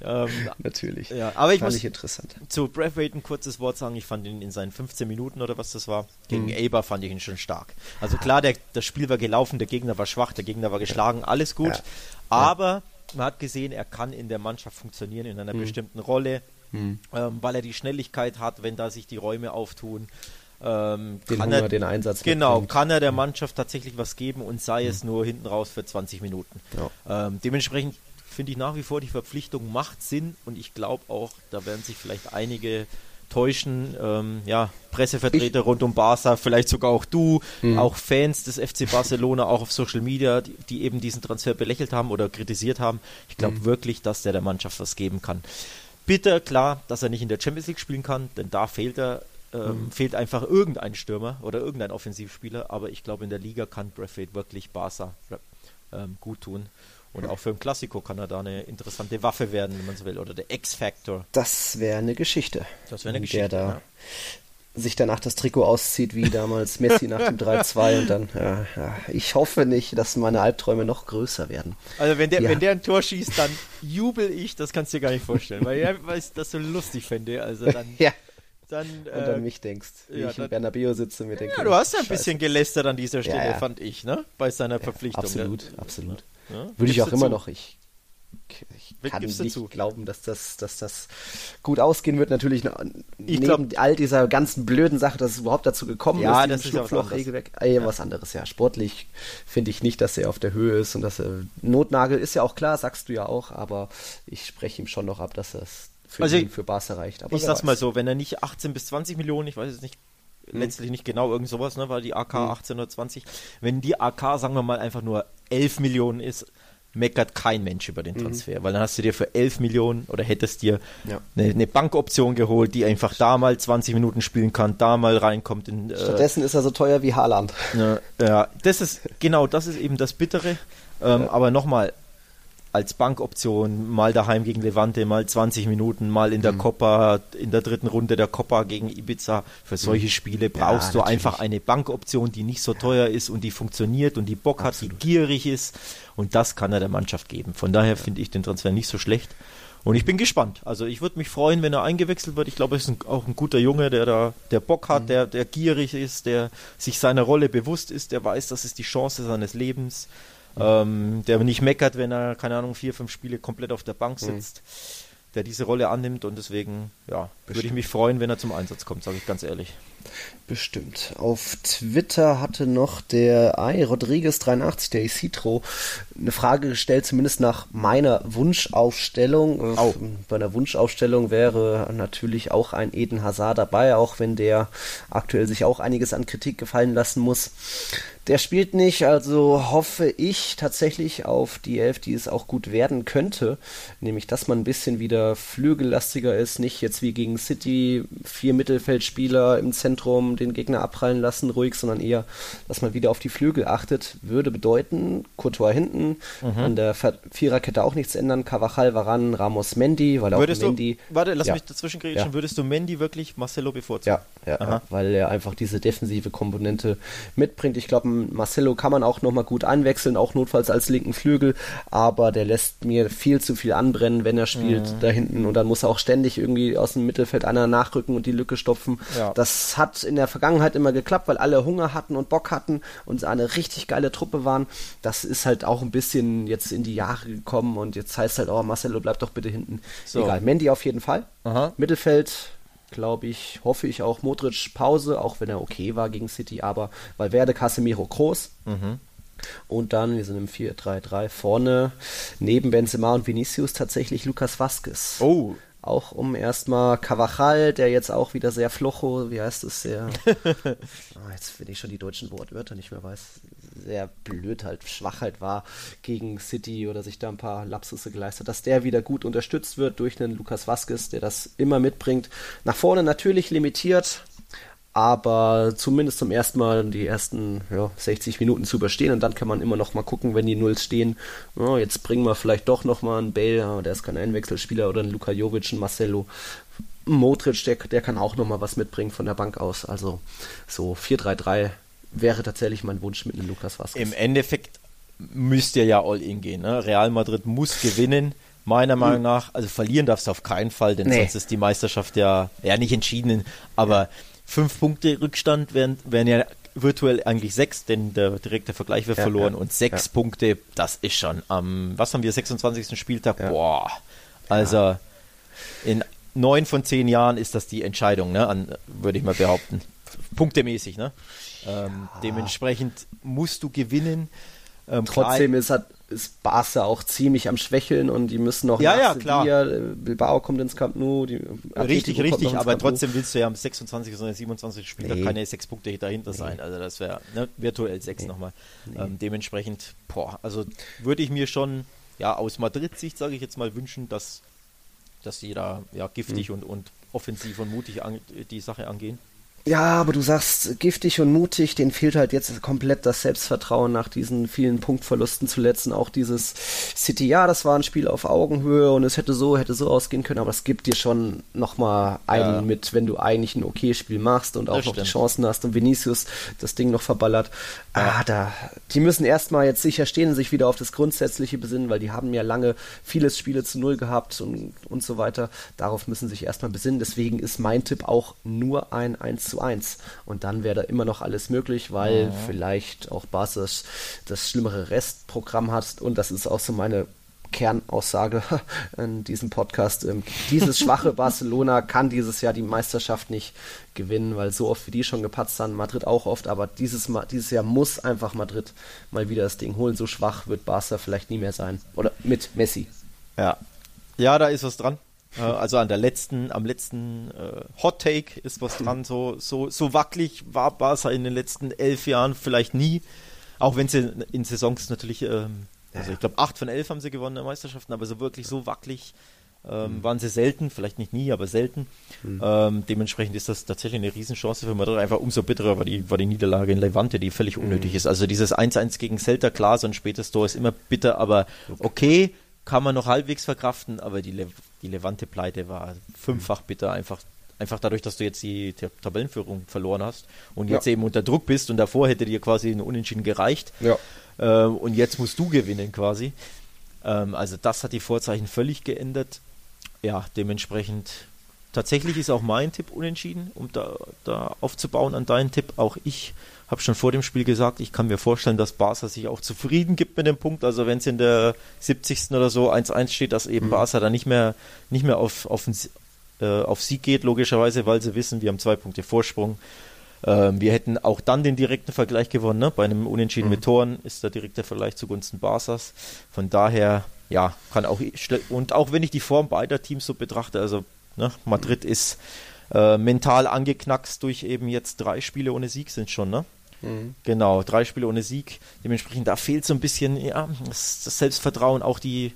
Ähm, Natürlich. Ja, aber ich fand muss ich interessant. zu Braithwaite ein kurzes Wort sagen. Ich fand ihn in seinen 15 Minuten oder was das war, gegen mhm. Eber fand ich ihn schon stark. Also klar, der, das Spiel war gelaufen, der Gegner war schwach, der Gegner war geschlagen, alles gut. Ja. Aber man hat gesehen, er kann in der Mannschaft funktionieren, in einer mhm. bestimmten Rolle, mhm. ähm, weil er die Schnelligkeit hat, wenn da sich die Räume auftun. Ähm, den kann Hunger, er, den Einsatz Genau, mitbringt. kann er der Mannschaft tatsächlich was geben und sei es mhm. nur hinten raus für 20 Minuten. Ja. Ähm, dementsprechend finde ich nach wie vor, die Verpflichtung macht Sinn und ich glaube auch, da werden sich vielleicht einige täuschen, ähm, ja, Pressevertreter ich, rund um Barca, vielleicht sogar auch du, mh. auch Fans des FC Barcelona, auch auf Social Media, die, die eben diesen Transfer belächelt haben oder kritisiert haben. Ich glaube mhm. wirklich, dass der der Mannschaft was geben kann. Bitter, klar, dass er nicht in der Champions League spielen kann, denn da fehlt er, ähm, mhm. fehlt einfach irgendein Stürmer oder irgendein Offensivspieler, aber ich glaube, in der Liga kann Braithwaite wirklich Barca ähm, gut tun. Und auch für ein Klassiko kann er da eine interessante Waffe werden, wenn man so will, oder der X-Factor. Das wäre eine Geschichte. Das wäre eine Geschichte. Der da ja. sich danach das Trikot auszieht, wie damals Messi nach dem 3-2 und dann, ja, ja, ich hoffe nicht, dass meine Albträume noch größer werden. Also wenn der, wenn der ein Tor schießt, dann jubel ich, das kannst du dir gar nicht vorstellen, weil ich das so lustig fände. Also dann. ja. Dann, äh, und an mich denkst, wie ja, ich in Bernabeu sitze und mir denke. Ja, du hast ja ein bisschen gelästert an dieser Stelle, fand ich, ne? Bei seiner Verpflichtung. Absolut, absolut. Ja? Würde ich auch immer zu? noch. Ich ich kann nicht dazu? glauben, dass das, dass das gut ausgehen wird. Natürlich ich neben glaub, all dieser ganzen blöden Sache, dass es überhaupt dazu gekommen ja, ist. Das ist ja was anderes. Äh, ja. was anderes, ja. Sportlich finde ich nicht, dass er auf der Höhe ist und dass er Notnagel ist ja auch klar, sagst du ja auch, aber ich spreche ihm schon noch ab, dass es für also ihn, für Barca reicht. Aber ich sag's weiß. mal so, wenn er nicht 18 bis 20 Millionen, ich weiß jetzt nicht hm. letztlich nicht genau irgend sowas, ne, weil die AK hm. 18 oder 20, wenn die AK, sagen wir mal, einfach nur 11 Millionen ist, meckert kein Mensch über den mhm. Transfer, mhm. weil dann hast du dir für 11 Millionen oder hättest dir ja. eine, eine, Bankoption geholt, die einfach da mal 20 Minuten spielen kann, da mal reinkommt. In, äh, Stattdessen ist er so teuer wie Haaland. Ja, ja, das ist, genau, das ist eben das Bittere. Ähm, ja. Aber nochmal, als Bankoption, mal daheim gegen Levante, mal 20 Minuten, mal in der mhm. Copa, in der dritten Runde der Copa gegen Ibiza. Für solche mhm. Spiele brauchst ja, du natürlich. einfach eine Bankoption, die nicht so teuer ist und die funktioniert und die Bock Absolut. hat, die gierig ist. Und das kann er der Mannschaft geben. Von daher finde ich den Transfer nicht so schlecht. Und ich bin gespannt. Also ich würde mich freuen, wenn er eingewechselt wird. Ich glaube, er ist ein, auch ein guter Junge, der da, der Bock hat, mhm. der, der gierig ist, der sich seiner Rolle bewusst ist, der weiß, das ist die Chance seines Lebens ähm, der nicht meckert, wenn er, keine Ahnung, vier, fünf Spiele komplett auf der Bank mhm. sitzt, mhm. der diese Rolle annimmt und deswegen, ja, würde ich mich freuen, wenn er zum Einsatz kommt, sage ich ganz ehrlich. Bestimmt. Auf Twitter hatte noch der I Rodriguez83, der Isitro, eine Frage gestellt, zumindest nach meiner Wunschaufstellung. Oh. Bei einer Wunschaufstellung wäre natürlich auch ein Eden Hazard dabei, auch wenn der aktuell sich auch einiges an Kritik gefallen lassen muss. Der spielt nicht, also hoffe ich tatsächlich auf die Elf, die es auch gut werden könnte. Nämlich, dass man ein bisschen wieder flügellastiger ist, nicht jetzt wie gegen City vier Mittelfeldspieler im Zentrum den Gegner abprallen lassen, ruhig, sondern eher, dass man wieder auf die Flügel achtet. Würde bedeuten, Courtois hinten, mhm. an der Viererkette auch nichts ändern, Cavachal, Varan, Ramos, Mendy, weil würdest auch Mendy... Du, warte, lass ja. mich dazwischen. Ja. Würdest du Mendy wirklich Marcelo bevorzugen? Ja, ja weil er einfach diese defensive Komponente mitbringt. Ich glaube, Marcelo kann man auch nochmal gut einwechseln, auch notfalls als linken Flügel, aber der lässt mir viel zu viel anbrennen, wenn er spielt mhm. da hinten und dann muss er auch ständig irgendwie aus dem Mittelfeld einer nachrücken und die Lücke stopfen. Ja. Das hat in der Vergangenheit immer geklappt, weil alle Hunger hatten und Bock hatten und eine richtig geile Truppe waren. Das ist halt auch ein bisschen jetzt in die Jahre gekommen und jetzt heißt halt, oh Marcelo, bleib doch bitte hinten. So. Egal, Mandy auf jeden Fall. Aha. Mittelfeld glaube ich, hoffe ich auch Modric Pause, auch wenn er okay war gegen City, aber Valverde, Casemiro, Groß. Mhm. Und dann, wir sind im 4-3-3 vorne, neben Benzema und Vinicius tatsächlich Lukas Vasquez. Oh, auch um erstmal Cavachal, der jetzt auch wieder sehr flocho, wie heißt es, sehr, oh, jetzt finde ich schon die deutschen Wortwörter nicht mehr weiß, sehr blöd halt, schwach halt war gegen City oder sich da ein paar Lapsusse geleistet, dass der wieder gut unterstützt wird durch einen Lukas Vasquez, der das immer mitbringt. Nach vorne natürlich limitiert, aber zumindest zum ersten Mal die ersten ja, 60 Minuten zu überstehen und dann kann man immer noch mal gucken, wenn die Nulls stehen, oh, jetzt bringen wir vielleicht doch noch mal einen Bale, aber der ist kein Einwechselspieler oder ein Luka Jovic, ein Marcelo. Modric, der, der kann auch noch mal was mitbringen von der Bank aus. Also so 4-3-3 wäre tatsächlich mein Wunsch mit einem Lukas Vasquez. Im Endeffekt müsst ihr ja all in gehen. Ne? Real Madrid muss gewinnen meiner Meinung hm. nach. Also verlieren darfst du auf keinen Fall, denn nee. sonst ist die Meisterschaft ja, ja nicht entschieden, aber fünf Punkte Rückstand wären, wären ja virtuell eigentlich sechs, denn der direkte Vergleich wird ja, verloren ja, und sechs ja. Punkte, das ist schon am, was haben wir, 26. Spieltag, boah, also in neun von zehn Jahren ist das die Entscheidung, ne, würde ich mal behaupten, punktemäßig, ne, ähm, dementsprechend musst du gewinnen. Ähm, Trotzdem ist, hat, ist Barca auch ziemlich am Schwächeln und die müssen noch ja, ja, klar. Bilbao kommt ins Camp Nou. Die richtig, richtig, aber trotzdem willst du ja am 26. oder 27. Spieltag nee. keine sechs Punkte dahinter nee. sein. Also das wäre ne, virtuell sechs nee. nochmal. Ähm, dementsprechend, boah, also würde ich mir schon ja aus Madrid-Sicht, sage ich jetzt mal, wünschen, dass, dass sie da ja, giftig mhm. und, und offensiv und mutig an, die Sache angehen. Ja, aber du sagst giftig und mutig, denen fehlt halt jetzt komplett das Selbstvertrauen nach diesen vielen Punktverlusten zuletzt. Und auch dieses City, ja, das war ein Spiel auf Augenhöhe und es hätte so, hätte so ausgehen können, aber es gibt dir schon nochmal einen ja. mit, wenn du eigentlich ein okay Spiel machst und auch das noch stimmt. die Chancen hast und Vinicius das Ding noch verballert. Ah, da, die müssen erstmal jetzt sicher stehen und sich wieder auf das Grundsätzliche besinnen, weil die haben ja lange vieles Spiele zu Null gehabt und, und so weiter. Darauf müssen sich erstmal besinnen. Deswegen ist mein Tipp auch nur ein 1 zu 1. Und dann wäre da immer noch alles möglich, weil ja. vielleicht auch Basis das schlimmere Restprogramm hat. Und das ist auch so meine Kernaussage in diesem Podcast. Ähm, dieses schwache Barcelona kann dieses Jahr die Meisterschaft nicht gewinnen, weil so oft wie die schon gepatzt haben, Madrid auch oft, aber dieses, Mal, dieses Jahr muss einfach Madrid mal wieder das Ding holen. So schwach wird Barca vielleicht nie mehr sein. Oder mit Messi. Ja, ja da ist was dran. Äh, also an der letzten, am letzten äh, Hot Take ist was dran. So, so, so wackelig war Barca in den letzten elf Jahren vielleicht nie. Auch wenn sie in Saisons natürlich, ähm, also ich glaube, acht von elf haben sie gewonnen in Meisterschaften, aber so wirklich so wackelig ähm, mhm. waren sie selten, vielleicht nicht nie, aber selten. Mhm. Ähm, dementsprechend ist das tatsächlich eine Riesenchance für Madrid. Einfach umso bitterer war die, war die Niederlage in Levante, die völlig unnötig mhm. ist. Also dieses 1-1 gegen Celta, klar, so ein spätes Tor ist immer bitter, aber okay, kann man noch halbwegs verkraften, aber die, Le die Levante-Pleite war fünffach bitter, einfach Einfach dadurch, dass du jetzt die Tabellenführung verloren hast und jetzt ja. eben unter Druck bist und davor hätte dir quasi ein Unentschieden gereicht. Ja. Äh, und jetzt musst du gewinnen quasi. Ähm, also das hat die Vorzeichen völlig geändert. Ja, dementsprechend tatsächlich ist auch mein Tipp unentschieden, um da, da aufzubauen an deinen Tipp. Auch ich habe schon vor dem Spiel gesagt, ich kann mir vorstellen, dass Barca sich auch zufrieden gibt mit dem Punkt. Also wenn es in der 70. oder so 1-1 steht, dass eben mhm. Barca da nicht mehr, nicht mehr auf, auf, äh, auf Sieg geht, logischerweise, weil sie wissen, wir haben zwei Punkte Vorsprung. Ähm, wir hätten auch dann den direkten Vergleich gewonnen. Ne? Bei einem Unentschieden mhm. mit Toren ist der direkte Vergleich zugunsten Barsas. Von daher, ja, kann auch. Und auch wenn ich die Form beider Teams so betrachte, also ne, Madrid ist äh, mental angeknackst durch eben jetzt drei Spiele ohne Sieg sind schon, ne? Mhm. Genau, drei Spiele ohne Sieg. Dementsprechend, da fehlt so ein bisschen ja, das, das Selbstvertrauen, auch die,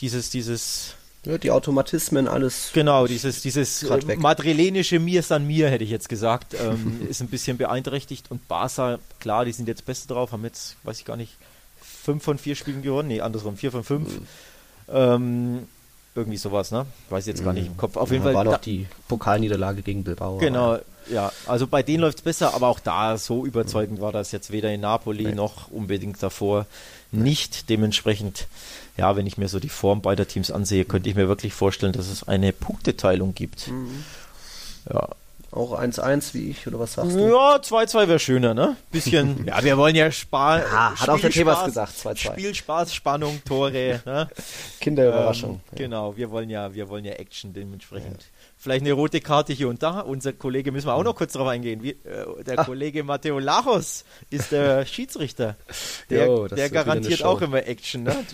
dieses, dieses ja, die Automatismen, alles. Genau, dieses, dieses äh, madrilenische Mir ist an mir, hätte ich jetzt gesagt, ähm, ist ein bisschen beeinträchtigt. Und Barca, klar, die sind jetzt besser drauf, haben jetzt, weiß ich gar nicht, fünf von vier Spielen gewonnen. Nee, andersrum, vier von fünf. Mhm. Ähm, irgendwie sowas, ne? Weiß ich jetzt gar nicht im Kopf. Auf ja, jeden Fall. War doch die Pokalniederlage gegen Bilbao. Genau, ja. Also bei denen läuft es besser, aber auch da so überzeugend war das jetzt weder in Napoli nee. noch unbedingt davor nicht. Dementsprechend ja, wenn ich mir so die Form beider Teams ansehe, könnte ich mir wirklich vorstellen, dass es eine Punkteteilung gibt. Mhm. Ja. Auch 1-1 wie ich, oder was sagst du? Ja, 2-2 wäre schöner, ne? Bisschen, ja, wir wollen ja sparen. Ja, hat auch der Thebas gesagt, 2-2. Spielspaß, Spannung, Tore, ne? Kinderüberraschung. Ähm, ja. Genau, wir wollen ja, wir wollen ja Action dementsprechend. Ja vielleicht eine rote Karte hier und da. Unser Kollege, müssen wir auch noch kurz darauf eingehen. Wie, äh, der Ach. Kollege Matteo Lachos ist der Schiedsrichter. Der, jo, der garantiert auch immer Action. Ne?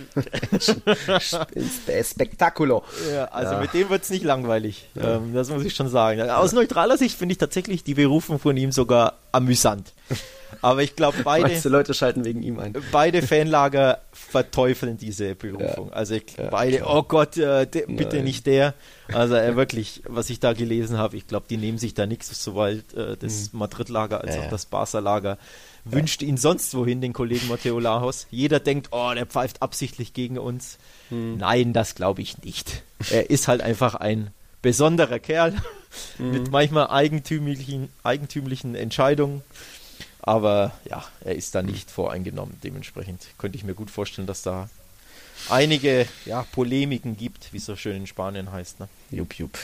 Spektakulo. Ja, also ja. mit dem wird es nicht langweilig. Ja. Ähm, das muss ich schon sagen. Aus neutraler Sicht finde ich tatsächlich die Berufung von ihm sogar amüsant. Aber ich glaube, beide. Weißt du, Leute schalten wegen ihm ein. Beide Fanlager verteufeln diese Berufung. Ja. Also ich, ja, beide, klar. oh Gott, äh, de, bitte nicht der. Also äh, wirklich, was ich da gelesen habe, ich glaube, die nehmen sich da nichts, sowohl äh, das mhm. Madrid-Lager als ja, auch das Barca-Lager wünscht ihn sonst wohin, den Kollegen Matteo Lajos. Jeder denkt, oh, der pfeift absichtlich gegen uns. Mhm. Nein, das glaube ich nicht. Er ist halt einfach ein besonderer Kerl mhm. mit manchmal eigentümlichen, eigentümlichen Entscheidungen. Aber ja, er ist da nicht voreingenommen. Dementsprechend könnte ich mir gut vorstellen, dass da einige ja, Polemiken gibt, wie es so schön in Spanien heißt. Ne? Jupp, jupp.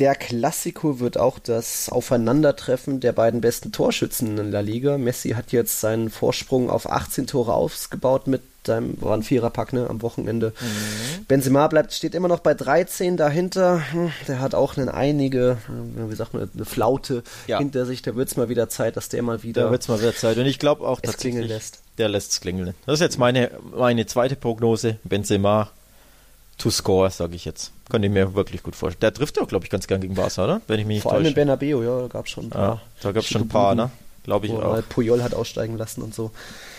Der Klassiko wird auch das Aufeinandertreffen der beiden besten Torschützen in der Liga. Messi hat jetzt seinen Vorsprung auf 18 Tore ausgebaut mit seinem, war ein Viererpack, ne, am Wochenende. Mhm. Benzema bleibt, steht immer noch bei 13 dahinter. Hm, der hat auch eine einige, wie sagt man, eine Flaute ja. hinter sich. Da wird es mal wieder Zeit, dass der mal wieder. Da wird es mal wieder Zeit. Und ich glaube auch, dass klingeln lässt. Der lässt es klingeln. Das ist jetzt meine, meine zweite Prognose. Benzema to score, sage ich jetzt. Könnte ich mir wirklich gut vorstellen. Der trifft ja, glaube ich, ganz gern gegen Barca, oder? Wenn ich mich Vor allem in Bernabeu, ja, da gab es schon ein paar. Ja, da gab es schon ein paar, ne? Glaube ich auch. Puyol hat aussteigen lassen und so.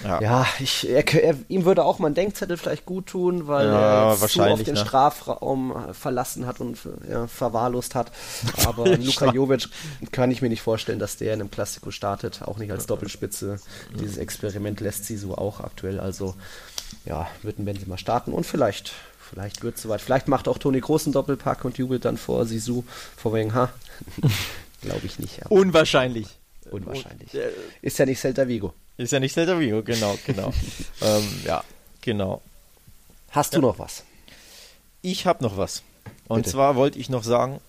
Ja, ja ich, er, er, ihm würde auch mal ein Denkzettel vielleicht gut tun, weil ja, er zu oft den ne? Strafraum verlassen hat und ja, verwahrlost hat. Aber Luka Jovic kann ich mir nicht vorstellen, dass der in einem Klassiko startet, auch nicht als Doppelspitze. Dieses Experiment lässt sie so auch aktuell. Also ja, würden Benzema starten und vielleicht Vielleicht wird es soweit. Vielleicht macht auch Toni Großen Doppelpack und jubelt dann vor Sisu vor wegen, ha. Glaube ich nicht. Unwahrscheinlich. Unwahrscheinlich. Äh, ist ja nicht Celta Vigo. Ist ja nicht Celta Vigo, genau, genau. ähm, ja, genau. Hast du ja. noch was? Ich habe noch was. Und Bitte. zwar wollte ich noch sagen,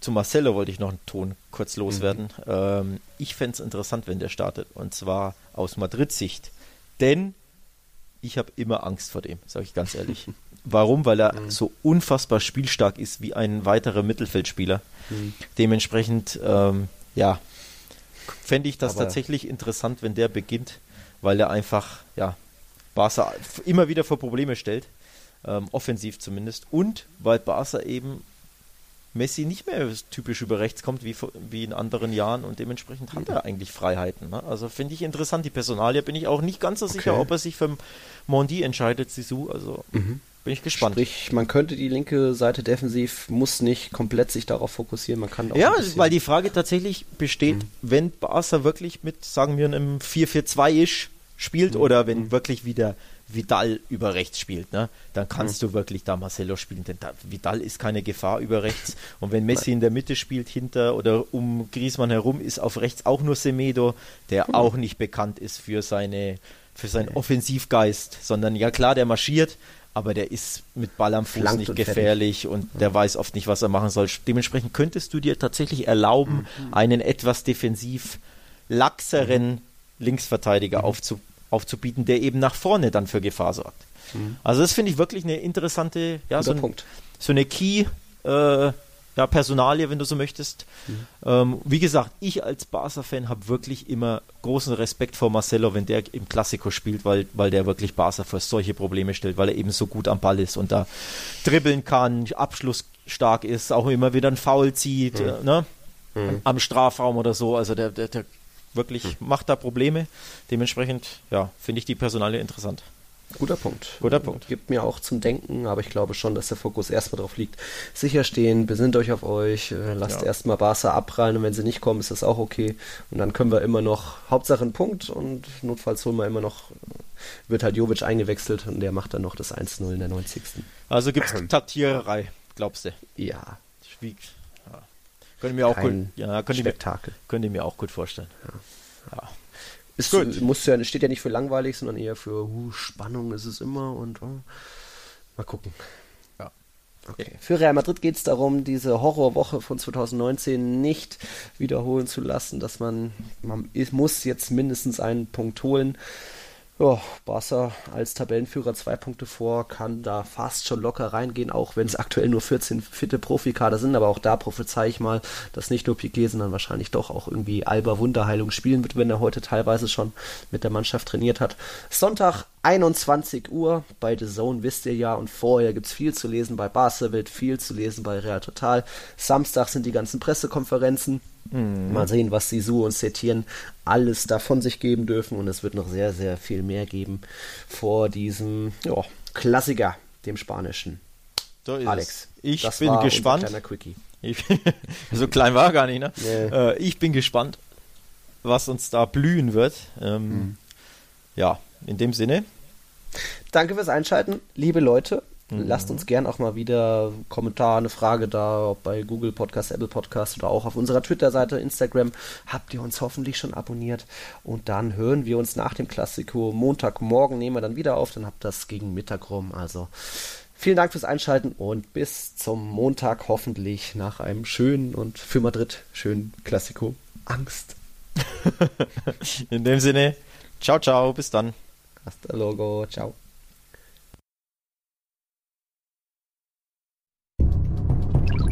zu Marcelo wollte ich noch einen Ton kurz loswerden. Mhm. Ähm, ich fände es interessant, wenn der startet. Und zwar aus Madrid-Sicht. Denn ich habe immer Angst vor dem, sage ich ganz ehrlich. Warum? Weil er mhm. so unfassbar spielstark ist wie ein weiterer Mittelfeldspieler. Mhm. Dementsprechend, ähm, ja, fände ich das Aber tatsächlich interessant, wenn der beginnt, weil er einfach, ja, Barca immer wieder vor Probleme stellt, ähm, offensiv zumindest, und weil Barca eben Messi nicht mehr typisch über rechts kommt wie, wie in anderen Jahren und dementsprechend hat er eigentlich Freiheiten. Ne? Also finde ich interessant. Die Personalie bin ich auch nicht ganz so sicher, okay. ob er sich für Mondi entscheidet, Sisu. Also mhm. Bin ich gespannt. Sprich, man könnte die linke Seite defensiv, muss nicht komplett sich darauf fokussieren. Man kann auch Ja, weil die Frage tatsächlich besteht, mhm. wenn Barca wirklich mit, sagen wir, einem 4-4-2-isch spielt mhm. oder wenn mhm. wirklich wieder Vidal über rechts spielt, ne, dann kannst mhm. du wirklich da Marcelo spielen, denn da, Vidal ist keine Gefahr über rechts. Und wenn Messi in der Mitte spielt, hinter oder um Griezmann herum, ist auf rechts auch nur Semedo, der mhm. auch nicht bekannt ist für seine für seinen Offensivgeist, sondern ja klar, der marschiert, aber der ist mit Ball am Fuß Flankt nicht und gefährlich fertig. und der weiß oft nicht, was er machen soll. Dementsprechend könntest du dir tatsächlich erlauben, mhm. einen etwas defensiv laxeren mhm. Linksverteidiger mhm. aufzu aufzubieten, der eben nach vorne dann für Gefahr sorgt. Mhm. Also das finde ich wirklich eine interessante, ja, so, ein, so, eine Key äh, ja, Personalie, wenn du so möchtest. Mhm. Ähm, wie gesagt, ich als Barca-Fan habe wirklich immer großen Respekt vor Marcelo, wenn der im Klassiko spielt, weil, weil der wirklich Barca vor solche Probleme stellt, weil er eben so gut am Ball ist und da dribbeln kann, abschlussstark ist, auch immer wieder ein Foul zieht, mhm. äh, ne? Mhm. am Strafraum oder so. Also der, der, der wirklich hm. macht da Probleme. Dementsprechend, ja, finde ich die Personalie interessant. Guter Punkt. Guter Punkt. Gibt mir auch zum Denken, aber ich glaube schon, dass der Fokus erstmal drauf liegt. Sicher stehen, besinnt euch auf euch, äh, lasst ja. erstmal Barca abprallen und wenn sie nicht kommen, ist das auch okay. Und dann können wir immer noch, Hauptsache einen Punkt und notfalls holen wir immer noch, wird halt Jovic eingewechselt und der macht dann noch das 1-0 in der 90. Also gibt es Taktiererei, glaubst du? Ja. Schwiegt. Könnte mir auch gut, ja, könnte Spektakel. Mir, könnte mir auch gut vorstellen. Ja. ja. Ist, gut. Muss ja, steht ja nicht für langweilig, sondern eher für uh, Spannung ist es immer und uh, mal gucken. Ja. Okay. Für Real Madrid geht es darum, diese Horrorwoche von 2019 nicht wiederholen zu lassen, dass man, man muss jetzt mindestens einen Punkt holen. Ja, Barca als Tabellenführer zwei Punkte vor, kann da fast schon locker reingehen, auch wenn es aktuell nur 14 fitte Profikader sind. Aber auch da prophezei ich mal, dass nicht nur Piquet, sondern wahrscheinlich doch auch irgendwie Alba Wunderheilung spielen wird, wenn er heute teilweise schon mit der Mannschaft trainiert hat. Sonntag 21 Uhr bei The Zone wisst ihr ja und vorher gibt es viel zu lesen bei Barca, wird viel zu lesen bei Real Total. Samstag sind die ganzen Pressekonferenzen. Mhm. Mal sehen, was Sisu und Setien alles davon sich geben dürfen. Und es wird noch sehr, sehr viel mehr geben vor diesem jo, Klassiker, dem Spanischen. So Alex, ich bin gespannt. Ich, so klein war er gar nicht, ne? Nee. Äh, ich bin gespannt, was uns da blühen wird. Ähm, mhm. Ja, in dem Sinne. Danke fürs Einschalten, liebe Leute. Mhm. Lasst uns gern auch mal wieder Kommentar, eine Frage da, ob bei Google Podcast, Apple Podcast oder auch auf unserer Twitter-Seite, Instagram. Habt ihr uns hoffentlich schon abonniert? Und dann hören wir uns nach dem Klassiko. Montagmorgen nehmen wir dann wieder auf, dann habt ihr das gegen Mittag rum. Also vielen Dank fürs Einschalten und bis zum Montag hoffentlich nach einem schönen und für Madrid schönen Klassiko. Angst. In dem Sinne, ciao, ciao, bis dann. Hasta luego, ciao.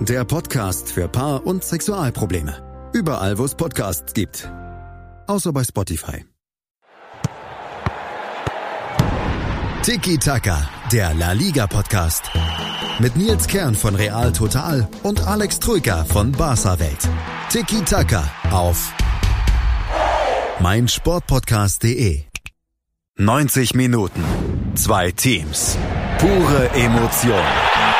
der Podcast für Paar- und Sexualprobleme. Überall, wo es Podcasts gibt. Außer bei Spotify. Tiki Taka, der La Liga Podcast. Mit Nils Kern von Real Total und Alex Troika von Barca Welt. Tiki Taka auf mein Sportpodcast.de. 90 Minuten, zwei Teams, pure Emotion.